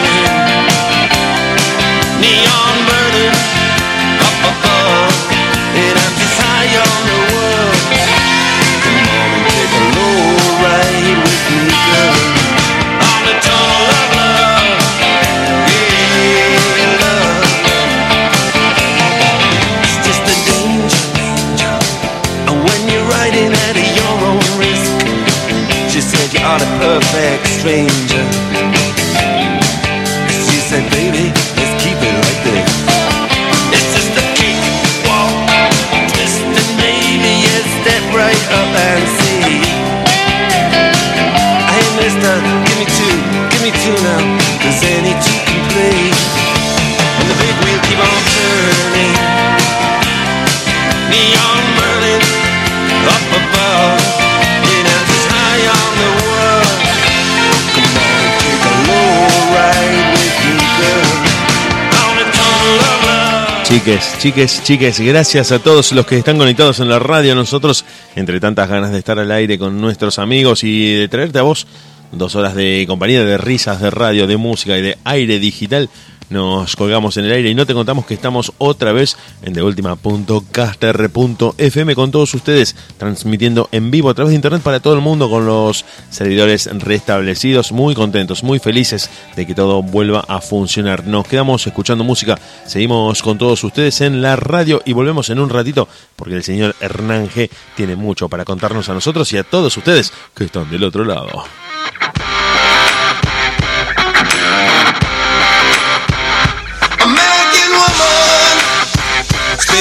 Chiques, chiques, chiques, gracias a todos los que están conectados en la radio. Nosotros, entre tantas ganas de estar al aire con nuestros amigos y de traerte a vos dos horas de compañía, de risas, de radio, de música y de aire digital, nos colgamos en el aire y no te contamos que estamos otra vez en deultima.caster.fm con todos ustedes, transmitiendo en vivo a través de internet para todo el mundo con los servidores restablecidos, muy contentos, muy felices de que todo vuelva a funcionar. Nos quedamos escuchando música, seguimos con todos ustedes en la radio y volvemos en un ratito porque el señor Hernán G tiene mucho para contarnos a nosotros y a todos ustedes que están del otro lado.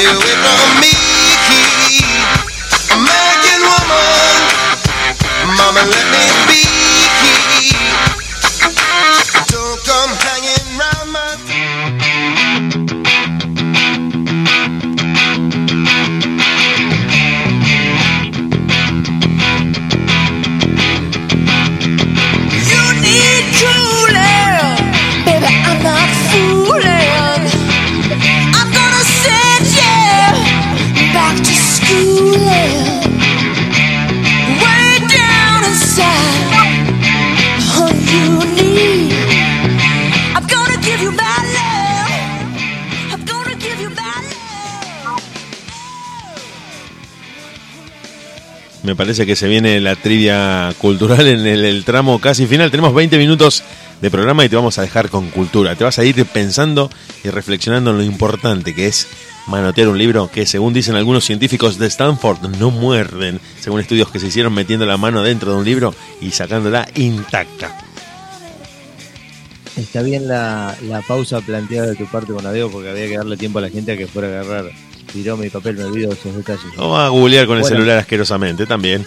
Away from me. American woman, mama, let Me parece que se viene la trivia cultural en el, tramo casi final. Tenemos 20 minutos de programa y te vamos a dejar con cultura. Te vas a ir pensando y reflexionando en lo importante que es manotear un libro que, según dicen algunos científicos de Stanford, no muerden, según estudios que se hicieron metiendo la mano dentro de un libro y sacándola intacta. Está bien la, la pausa planteada de tu parte con Adeo porque había que darle tiempo a la gente a que fuera a agarrar tiró mi papel, me olvido de esos detalles. Vamos a googlear con el celular asquerosamente también.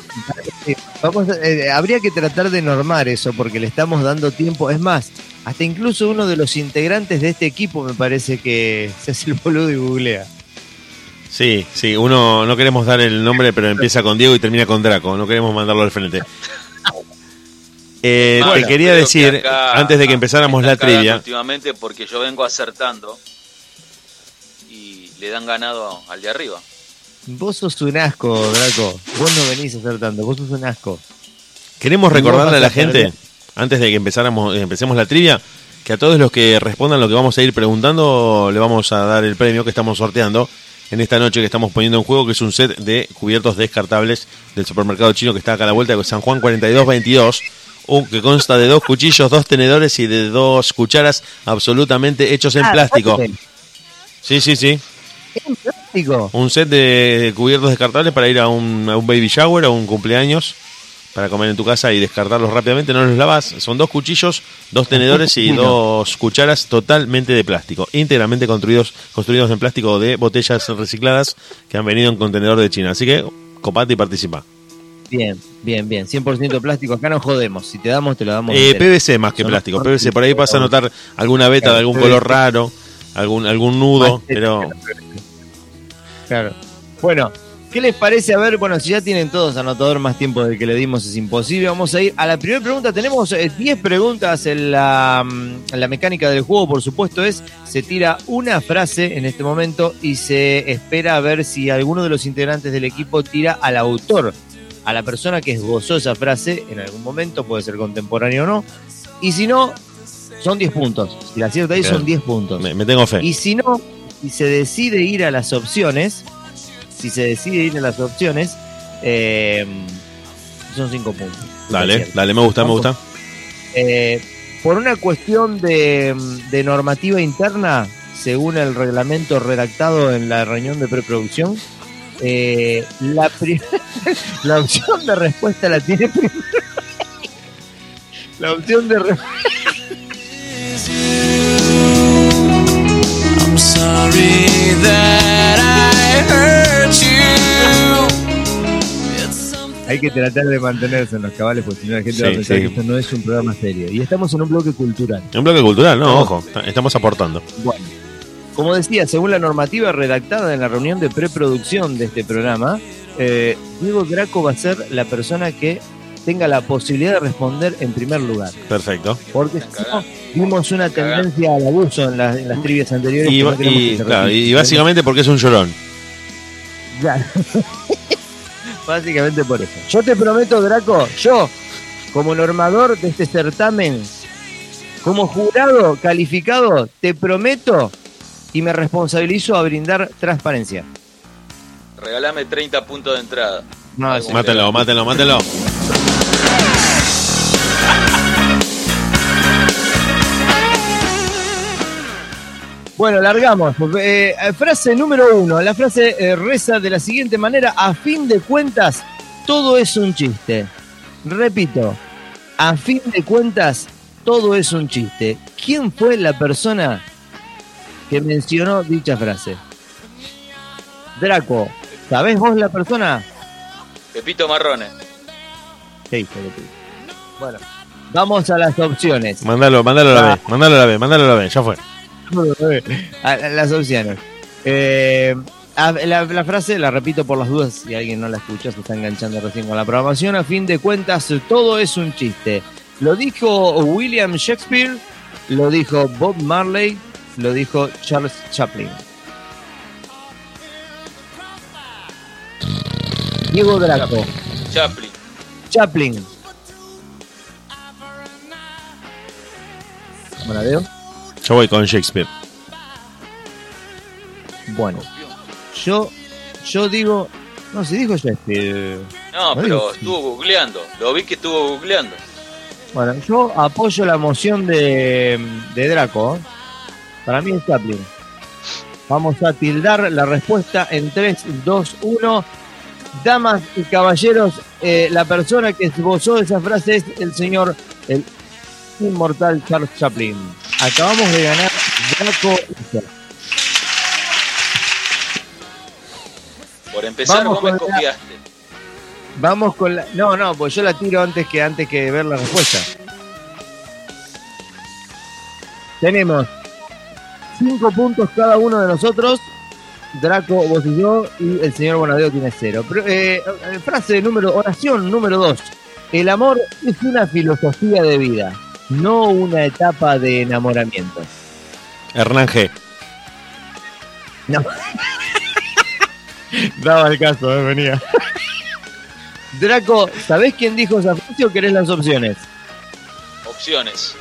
Vamos eh, habría que tratar de normar eso porque le estamos dando tiempo. Es más, hasta incluso uno de los integrantes de este equipo me parece que se hace el boludo y googlea. Sí, sí, uno no queremos dar el nombre, pero empieza con Diego y termina con Draco. No queremos mandarlo al frente. Eh, Bueno, te quería que decir, acá antes de que empezáramos la trivia, Últimamente porque yo vengo acertando le dan ganado al de arriba. Vos sos un asco, Draco. Vos no venís a hacer tanto, vos sos un asco. queremos recordarle a la a perder. gente, antes de que empezáramos, eh, empecemos la trivia, que a todos los que respondan lo que vamos a ir preguntando, le vamos a dar el premio que estamos sorteando en esta noche que estamos poniendo en juego, que es un set de cubiertos descartables del supermercado chino que está acá a la vuelta, de San Juan 4222. un- que consta de dos cuchillos, dos tenedores y de dos cucharas absolutamente hechos en Ah, plástico. Sí, sí, sí. Un set de cubiertos descartables para ir a un, a un baby shower o un cumpleaños para comer en tu casa y descartarlos rápidamente. No los lavas. Son dos cuchillos, dos tenedores y dos cucharas totalmente de plástico. Íntegramente construidos, construidos en plástico de botellas recicladas que han venido en contenedor de China. Así que copate y participa. Bien, bien, bien. 100% plástico. Acá no jodemos. Si te damos, te lo damos. Eh. PVC más que Son plástico. PVC. Por ahí vas a notar alguna beta de algún color raro, algún, algún nudo, pero Claro. Bueno, ¿qué les parece? A ver, bueno, si ya tienen todos anotador más tiempo del que le dimos es imposible. Vamos a ir a la primera pregunta. Tenemos eh, 10 preguntas en la, mm, en la mecánica del juego, por supuesto, es se tira una frase en este momento y se espera a ver si alguno de los integrantes del equipo tira al autor, a la persona que esbozó esa frase en algún momento, puede ser contemporáneo o no. Y si no, son 10 puntos. Si la acierta ahí Bien. son 10 puntos. me, me tengo fe. Y si no, si se decide ir a las opciones, si se decide ir a las opciones, eh, son cinco puntos. Dale, dale, me gusta, me gusta. Eh, por una cuestión de, de normativa interna, según el reglamento redactado en la reunión de preproducción, eh, la, la opción de respuesta la tiene primero. La opción de respuesta. I'm sorry that I hurt you. Hay que tratar de mantenerse en los cabales, porque si no la gente va a pensar sí. que esto no es un programa serio. Y estamos en un bloque cultural. Un bloque cultural, no, ojo, estamos aportando. Bueno, como decía, según la normativa redactada en la reunión de preproducción de este programa, eh, Diego Graco va a ser la persona que tenga la posibilidad de responder en primer lugar. Perfecto. Porque si no, vimos una tendencia al abuso en, las- en las trivias anteriores. Y, que no y, claro, y básicamente porque es un llorón. Claro. Básicamente por eso. Yo te prometo, Draco, yo, como normador de este certamen, como jurado calificado, te prometo y me responsabilizo a brindar transparencia. Regalame 30 puntos de entrada. No. Mátelo, mátelo, mátelo. Bueno, largamos. Eh, eh, frase número uno. La frase eh, reza de la siguiente manera. A fin de cuentas, todo es un chiste. Repito. A fin de cuentas, todo es un chiste. ¿Quién fue la persona que mencionó dicha frase? Draco, ¿sabés vos la persona? Pepito Marrone. ¿Qué hijo de puta? Bueno, vamos a las opciones. Mándalo, mándalo a la. B, mándalo a la B, mándalo a la B, ya fue. A- a las opciones. Eh, a- la, la frase la repito por las dudas, si alguien no la escucha, se está enganchando recién con la programación. A fin de cuentas, todo es un chiste. Lo dijo William Shakespeare, lo dijo Bob Marley, lo dijo Charles Chaplin. Diego Draco, Chaplin. Chaplin. Monadeo. Yo voy con Shakespeare. Bueno, yo, yo digo, no, si dijo Shakespeare. No, No pero digo- estuvo googleando. Lo vi que estuvo googleando. Bueno, yo apoyo la moción de, de Draco. ¿eh? Para mí es Chaplin. Vamos a tildar la respuesta en 3, 2, 1. Damas y caballeros, eh, la persona que esbozó esa frase es el señor, el inmortal Charles Chaplin. Acabamos de ganar Draco. Por empezar, Vamos vos me la- copiaste. Vamos con la. No, no, pues yo la tiro antes que antes que ver la respuesta. Tenemos cinco puntos cada uno de nosotros. Draco, vos y yo, y el señor Bonadeo tiene cero. Pero, eh, eh, frase número, oración número dos. El amor es una filosofía de vida, no una etapa de enamoramiento. Hernán G. No. Daba el caso, eh, venía. Draco, ¿sabés quién dijo esa frase o querés las opciones? Opciones.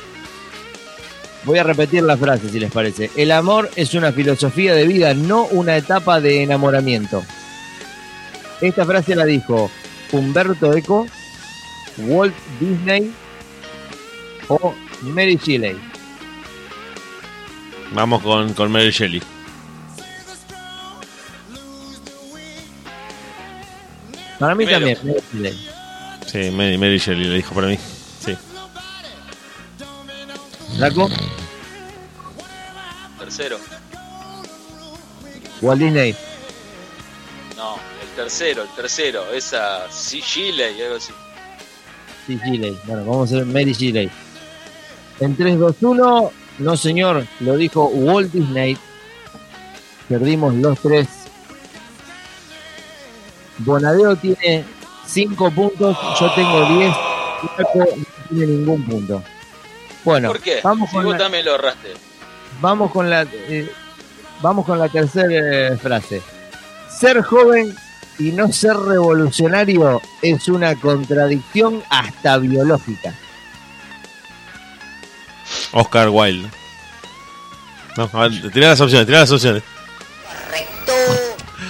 Voy a repetir la frase si les parece. El amor es una filosofía de vida, no una etapa de enamoramiento. Esta frase la dijo Humberto Eco, Walt Disney o Mary Shelley. Vamos con, con Mary Shelley. Para mí también, Mary Shelley. Sí, Mary, Mary Shelley le dijo para mí. Sí. ¿Draco? Tercero. Walt Disney. No, el tercero, el tercero. Esa Chile y algo así. Sí, Chile. Bueno, vamos a hacer Mary Shelley. En 3, 2, 1. No, señor. Lo dijo Walt Disney. Perdimos los tres. Bonadeo tiene 5 puntos. Yo tengo 10. Draco no tiene ningún punto. Bueno, ¿Por qué? vamos si con vos la- también lo ahorraste. Vamos con la eh, vamos con la tercera eh, frase. Ser joven y no ser revolucionario es una contradicción hasta biológica. Oscar Wilde. No, a ver, tirá las opciones, tirá las opciones.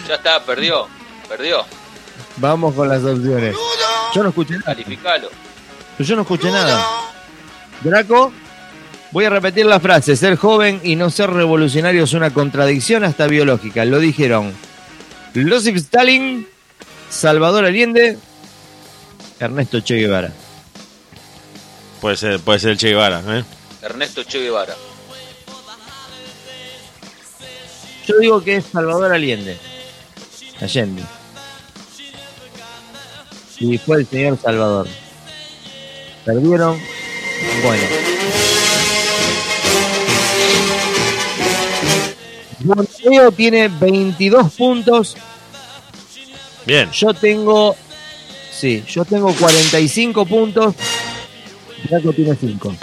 Ya está, perdió. Perdió. Vamos con las opciones. Yo no escuché nada. Calificalo. Yo no escuché nada. Draco, voy a repetir la frase. Ser joven y no ser revolucionario es una contradicción hasta biológica. Lo dijeron Joseph Stalin, Salvador Allende, Ernesto Che Guevara. Puede ser, puede ser el Che Guevara, ¿eh? Ernesto Che Guevara. Yo digo que es Salvador Allende. Allende. Y fue el señor Salvador. Perdieron. Bueno. Moneo tiene 22 puntos. Bien. Yo tengo. Sí, yo tengo 45 puntos. Draco tiene 5.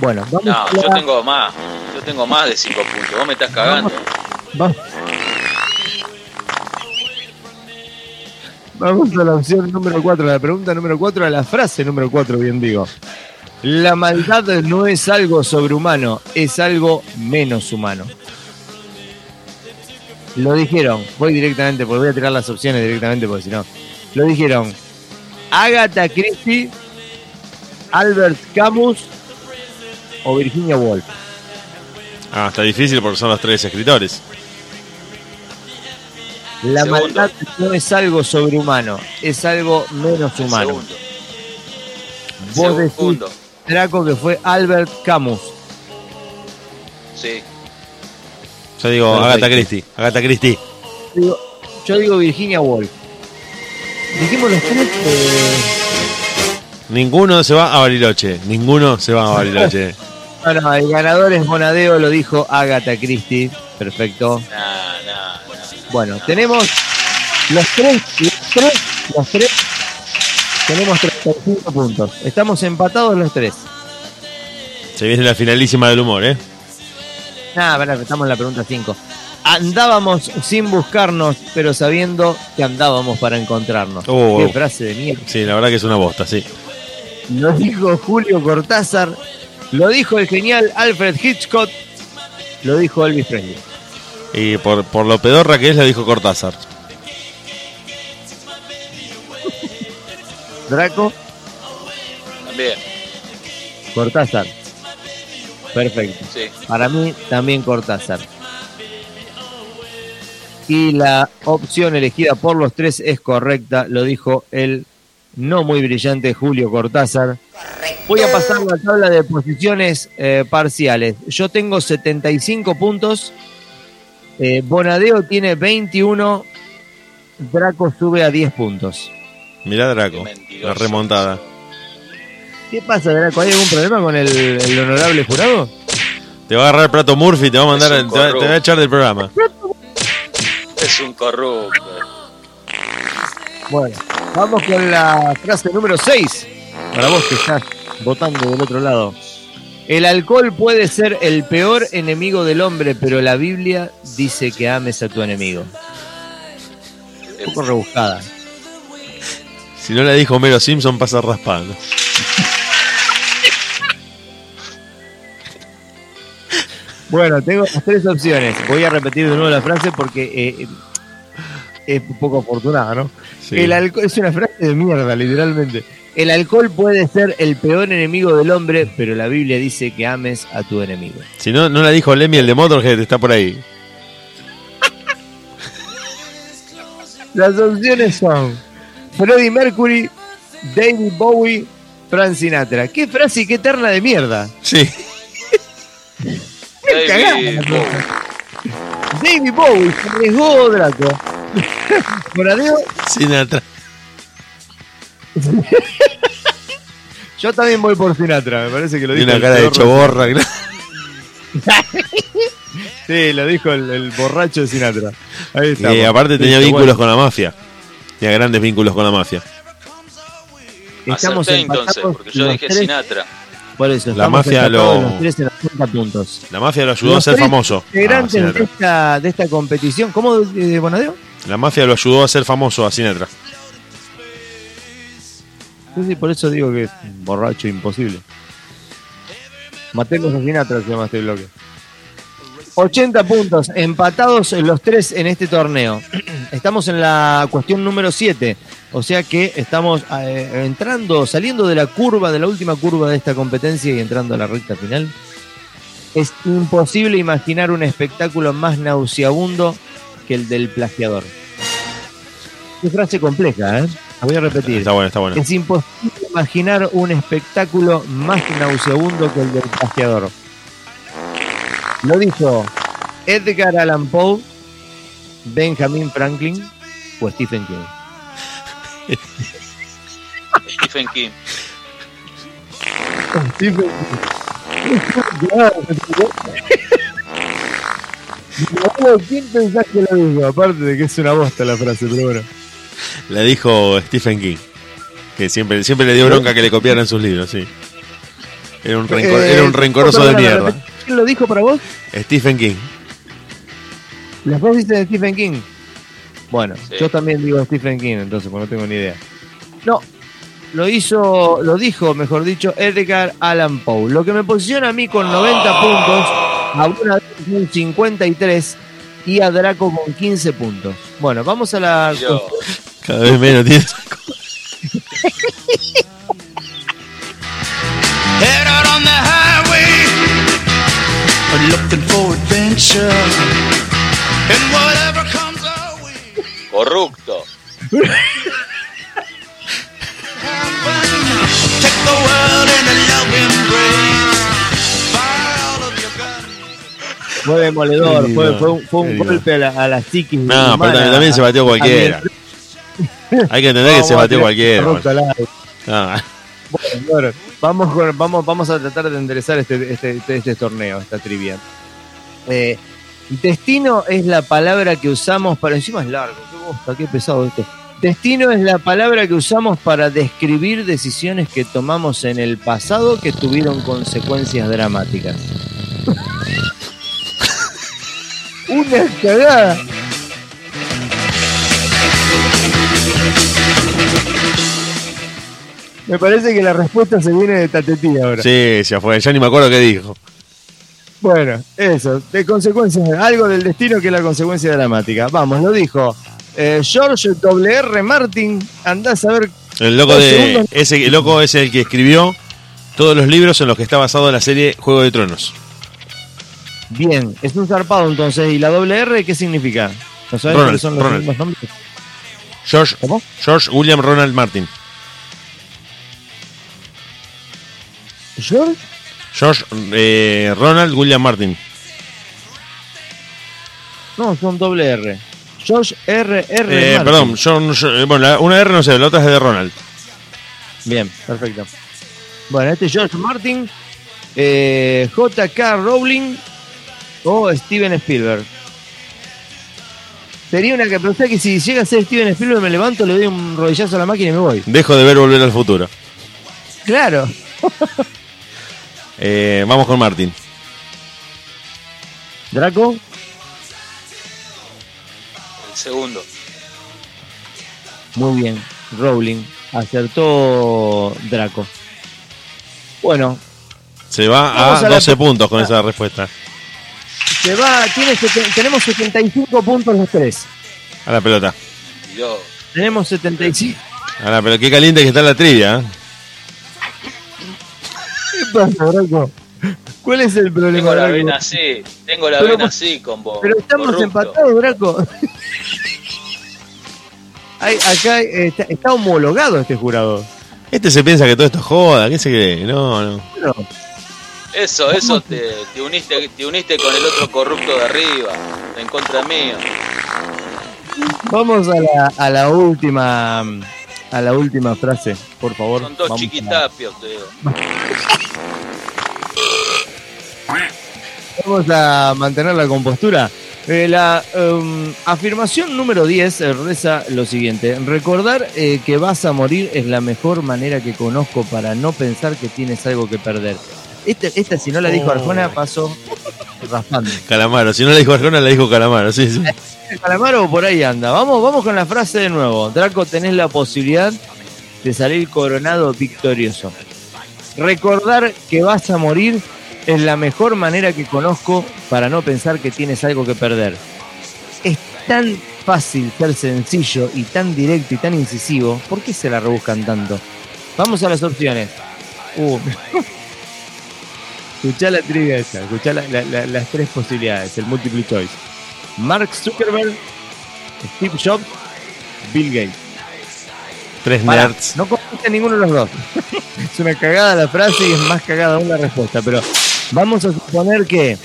Bueno, vamos No, a yo la- tengo más. Yo tengo más de 5 puntos. Vos me estás cagando. Vamos. Vamos a la opción número 4, a la pregunta número 4, a la frase número 4, bien digo. La maldad no es algo sobrehumano, es algo menos humano. Lo dijeron, voy directamente, porque voy a tirar las opciones directamente, porque si no. Lo dijeron Agatha Christie, Albert Camus o Virginia Woolf. Ah, está difícil porque son los tres escritores. La Segundo. maldad no es algo sobrehumano, es algo menos humano. Segundo. Vos decís, Segundo. Draco, que fue Albert Camus. Sí. Yo digo Perfecto. Agatha Christie. Agatha Christie. Digo- yo digo Virginia Woolf. Dijimos los tres. eh, Ninguno se va a Bariloche. Ninguno se va a Bariloche. bueno, el ganador es Bonadeo, lo dijo Agatha Christie. Perfecto. Bueno, tenemos los tres, los tres, los tres. Tenemos 35 puntos. Estamos empatados los tres. Se viene la finalísima del humor, ¿eh? Nada, verdad, estamos en la pregunta 5. Andábamos sin buscarnos, pero sabiendo que andábamos para encontrarnos. Oh. Qué frase de mierda. Sí, la verdad que es una bosta, sí. Lo dijo Julio Cortázar, lo dijo el genial Alfred Hitchcock, lo dijo Elvis Presley. Y por, por lo pedorra que es, la dijo Cortázar. Draco, También. Cortázar. Perfecto. Sí. Para mí también Cortázar. Y la opción elegida por los tres es correcta, lo dijo el no muy brillante Julio Cortázar. Voy a pasar la tabla de posiciones eh, parciales. Yo tengo 75 puntos. Eh, Bonadeo tiene 21. Draco sube a 10 puntos. Mirá Draco, la remontada. ¿Qué pasa, Draco? ¿Hay algún problema con el, el honorable jurado? Te va a agarrar el plato Murphy, te va a mandar, te va, te corrupto. va a echar del programa. Es un corrupto. Bueno, vamos con la frase número 6. Para vos que estás votando del otro lado. El alcohol puede ser el peor enemigo del hombre, pero la Biblia dice que ames a tu enemigo. Un poco rebuscada. Si no la dijo Homero Simpson, pasa raspando. Bueno, tengo las tres opciones. Voy a repetir de nuevo la frase porque eh, es un poco afortunada, ¿no? Sí. El alcohol es una frase de mierda, literalmente. El alcohol puede ser el peor enemigo del hombre, pero la Biblia dice que ames a tu enemigo. Si no, no la dijo Lemmy, el de Motorhead, está por ahí. Las opciones son Freddie Mercury, David Bowie, Frank Sinatra. Qué frase y qué terna de mierda. Sí. David Bowie. David Bowie se arriesgó Draco. Por adiós, Sinatra. yo también voy por Sinatra, me parece que lo Y dijo. una el cara de choborra. Sí, lo dijo el, el borracho de Sinatra. Ahí está. Y aparte tenía vínculos con la mafia. Tenía grandes vínculos con la mafia. Estamos Acerté entonces, porque yo dije tres. Sinatra. Por eso, La mafia lo- los tres en los 30 puntos. La mafia lo ayudó a ser tres famoso. Ah, Integrantes de, Sinatra. esta, de esta competición. ¿Cómo, eh, Bonadeo? La mafia lo ayudó a ser famoso a Sinatra. Sí, sí, por eso digo que es borracho imposible. Matemos a Sinatra se llama este bloque. 80 puntos, empatados los tres en este torneo. Estamos en la cuestión número 7. O sea que estamos eh, entrando, saliendo de la curva, de la última curva de esta competencia y entrando a la recta final. Es imposible imaginar un espectáculo más nauseabundo que el del plagiador. Qué frase compleja, ¿eh? La voy a repetir. Está bueno, está bueno. Es imposible imaginar un espectáculo más nauseabundo que el del plagiador. Lo dijo Edgar Allan Poe, Benjamin Franklin o Stephen King. Stephen King. Stephen King. ¿Quién pensás que lo dijo? Aparte de que es una bosta la frase, pero bueno. La dijo Stephen King. Que siempre, siempre le dio bronca que le copiaran sus libros, sí. Era un, rencor- Eh, era un rencoroso de mierda. ¿Quién lo dijo para vos? Stephen King. Las dos dicen Stephen King. Bueno, Sí. yo también digo Stephen King, entonces, porque no tengo ni idea. No, lo hizo, lo dijo, mejor dicho, Edgar Allan Poe. Lo que me posiciona a mí con 90 puntos, a una con 53 y a Draco con 15 puntos. Bueno, vamos a la. Yo, Cada vez menos tiene. Head out on the highway, looking for adventure. And whatever comes our way, corrupto. take the world in a love embrace. Fue demoledor, fue, un, fue un golpe a la, a la psiquis. No, pero también, también se bateó cualquiera. Hay que entender que se bateó cualquiera. Ah, Bueno, bueno, vamos, con- vamos, vamos a tratar de enderezar este, este, este, este torneo, esta trivia. Eh, destino es la palabra que usamos para. Encima es largo, qué bosta, qué pesado esto. Destino es la palabra que usamos para describir decisiones que tomamos en el pasado que tuvieron consecuencias dramáticas. Una cagada. Me parece que la respuesta se viene de Tatetí ahora. sí, ya fue. Ya ni me acuerdo qué dijo. Bueno, eso, de consecuencias, algo del destino que es la consecuencia dramática. Vamos, lo dijo eh, George W.R. Martin. Andás a ver. El loco de segundos. ese el loco es el que escribió todos los libros en los que está basado la serie Juego de Tronos. Bien, es un zarpado entonces. ¿Y la WR qué significa? ¿No sabes Ronald, son los Ronald. mismos nombres? George, ¿Cómo? George William Ronald Martin. ¿George? George eh, Ronald William Martin. No, son doble R. George R. R. Eh, perdón, John- eh, bueno, la- una R no sé, la otra es de Ronald. Bien, perfecto. Bueno, este es George Martin, eh, J.K. Rowling o Steven Spielberg. Sería una que, usted que si llega a ser Steven Spielberg me levanto, le doy un rodillazo a la máquina y me voy. Dejo de ver Volver al Futuro. Claro. Eh, vamos con Martin. Draco, El segundo. muy bien. Rowling, acertó Draco. Bueno, Se va a a la- 12 puntos con esa respuesta. Se va, tiene, tenemos 75 puntos los tres. A la pelota. Yo, Tenemos 75. A la pelota. Qué caliente que está la trivia. ¿eh? ¿Qué pasa, Draco? ¿Cuál es el problema, tengo la Draco? vena así. Tengo la Pero- vena así con vos. Pero estamos corrupto. empatados, Draco. hay- acá está, está homologado este jurado. Este se piensa que todo esto es joda, ¿qué se cree? No, no. Bueno, Eso, eso te, te uniste, te uniste con el otro corrupto de arriba, en contra mío. vamos a la, a la última a la última frase, por favor. Son dos Vamos a la- chiquitapios, te digo. Vamos a mantener la compostura. Eh, la em, afirmación número 10 eh, reza lo siguiente. Recordar eh, que vas a morir es la mejor manera que conozco para no pensar que tienes algo que perder. Esta, esta si no la dijo. Arjona, paso raspando. Calamaro, si no la dijo Arjona, la dijo Calamaro, sí, sí. Calamaro por ahí anda. Vamos, vamos con la frase de nuevo. Draco, tenés la posibilidad de salir coronado victorioso. Recordar que vas a morir es la mejor manera que conozco para no pensar que tienes algo que perder. Es tan fácil ser sencillo y tan directo y tan incisivo. ¿Por qué se la rebuscan tanto? Vamos a las opciones. Uh. Escuchá la trivia esa, escuchá la- la- la- las tres posibilidades, el multiple choice. Mark Zuckerberg, Steve Jobs, Bill Gates. Tres Pará, nerds. no contesta ninguno de los dos. es una cagada la frase y es más cagada aún la respuesta. Pero vamos a suponer que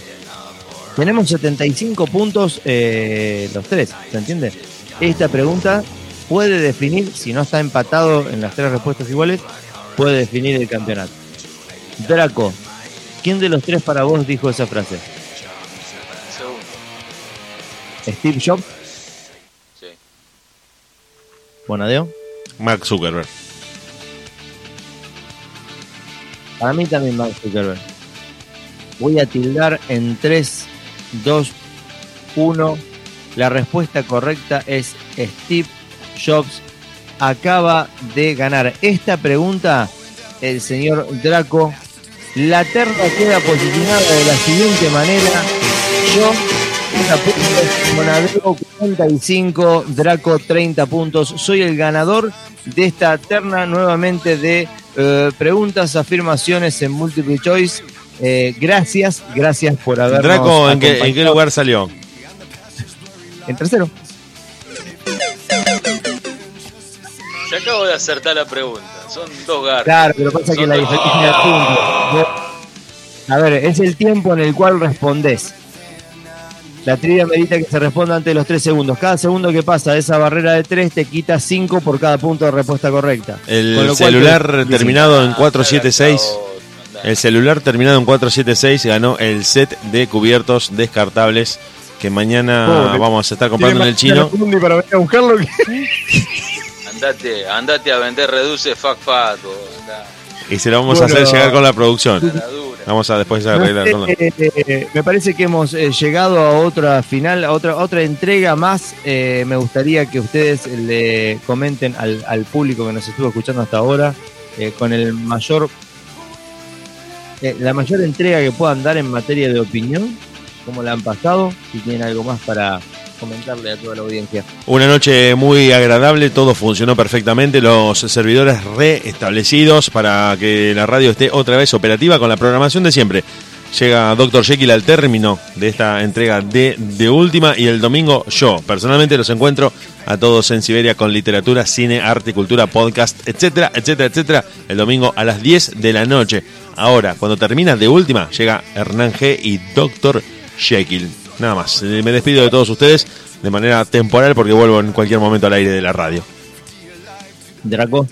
tenemos 75 puntos eh, los tres, ¿se entiende? Esta pregunta puede definir, si no está empatado en las tres respuestas iguales, puede definir el campeonato. Draco, ¿quién de los tres para vos dijo esa frase? Segundo. ¿Steve Jobs? Sí. ¿Bonadeo? Mark Zuckerberg. Para mí también Mark Zuckerberg. Voy a tildar en 3, 2, 1. La respuesta correcta es Steve Jobs. Acaba de ganar esta pregunta el señor Draco. La terna queda posicionada de la siguiente manera. Yo 30 puntos, Monadeo 45, Draco 30 puntos. Soy el ganador de esta terna nuevamente de eh, preguntas, afirmaciones en multiple choice. Eh, gracias, gracias por habernos Draco, ¿en qué, ¿en qué lugar salió? En tercero. Te acabo de acertar la pregunta. Son dos garras. Claro, pero pasa que la dos- diferencia de. A ver, es el tiempo en el cual respondes. La trivia medita que se responda antes de los 3 segundos. Cada segundo que pasa de esa barrera de 3 te quita 5 por cada punto de respuesta correcta. Con El lo cual celular te- terminado en Ah, 476. anda. El celular terminado en 476 ganó el set de cubiertos descartables que mañana Pobre. vamos a estar comprando en el chino. Para venir a buscarlo Andate, andate a vender reduce fuck fat, Y se lo vamos Bueno. a hacer llegar con la producción. Vamos a después arreglar sé, con la- eh, eh, me parece que hemos eh, llegado a otra final, a otra, otra entrega más. Eh, me gustaría que ustedes le comenten al, al público que nos estuvo escuchando hasta ahora eh, con el mayor, eh, la mayor entrega que puedan dar en materia de opinión, cómo la han pasado, si tienen algo más para comentarle a toda la audiencia. Una noche muy agradable, todo funcionó perfectamente, los servidores reestablecidos para que la radio esté otra vez operativa con la programación de siempre. Llega Dr. Jekyll al término de esta entrega de, de última y el domingo yo personalmente los encuentro a todos en Siberia con literatura, cine, arte, cultura, podcast, etcétera, etcétera, etcétera, el domingo a las 10 de la noche. Ahora, cuando termina de última, llega Hernán G y Dr. Jekyll. Nada más, Eh, me despido de todos ustedes de manera temporal porque vuelvo en cualquier momento al aire de la radio. Draco,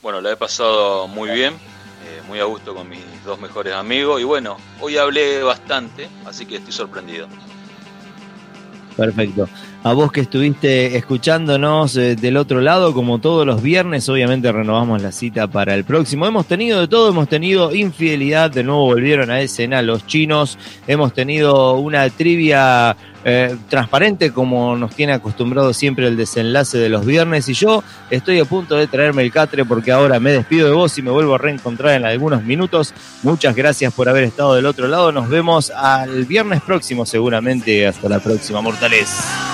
Bueno, la he pasado muy bien, eh, muy a gusto con mis dos mejores amigos y bueno, hoy hablé bastante, así que estoy sorprendido. Perfecto. A vos que estuviste escuchándonos eh, del otro lado, como todos los viernes, obviamente renovamos la cita para el próximo. Hemos tenido de todo, hemos tenido infidelidad, de nuevo volvieron a escena los chinos, hemos tenido una trivia eh, transparente como nos tiene acostumbrado siempre el desenlace de los viernes y yo estoy a punto de traerme el catre porque ahora me despido de vos y me vuelvo a reencontrar en algunos minutos. Muchas gracias por haber estado del otro lado. Nos vemos al viernes próximo seguramente. Hasta la próxima, mortales.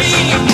machine.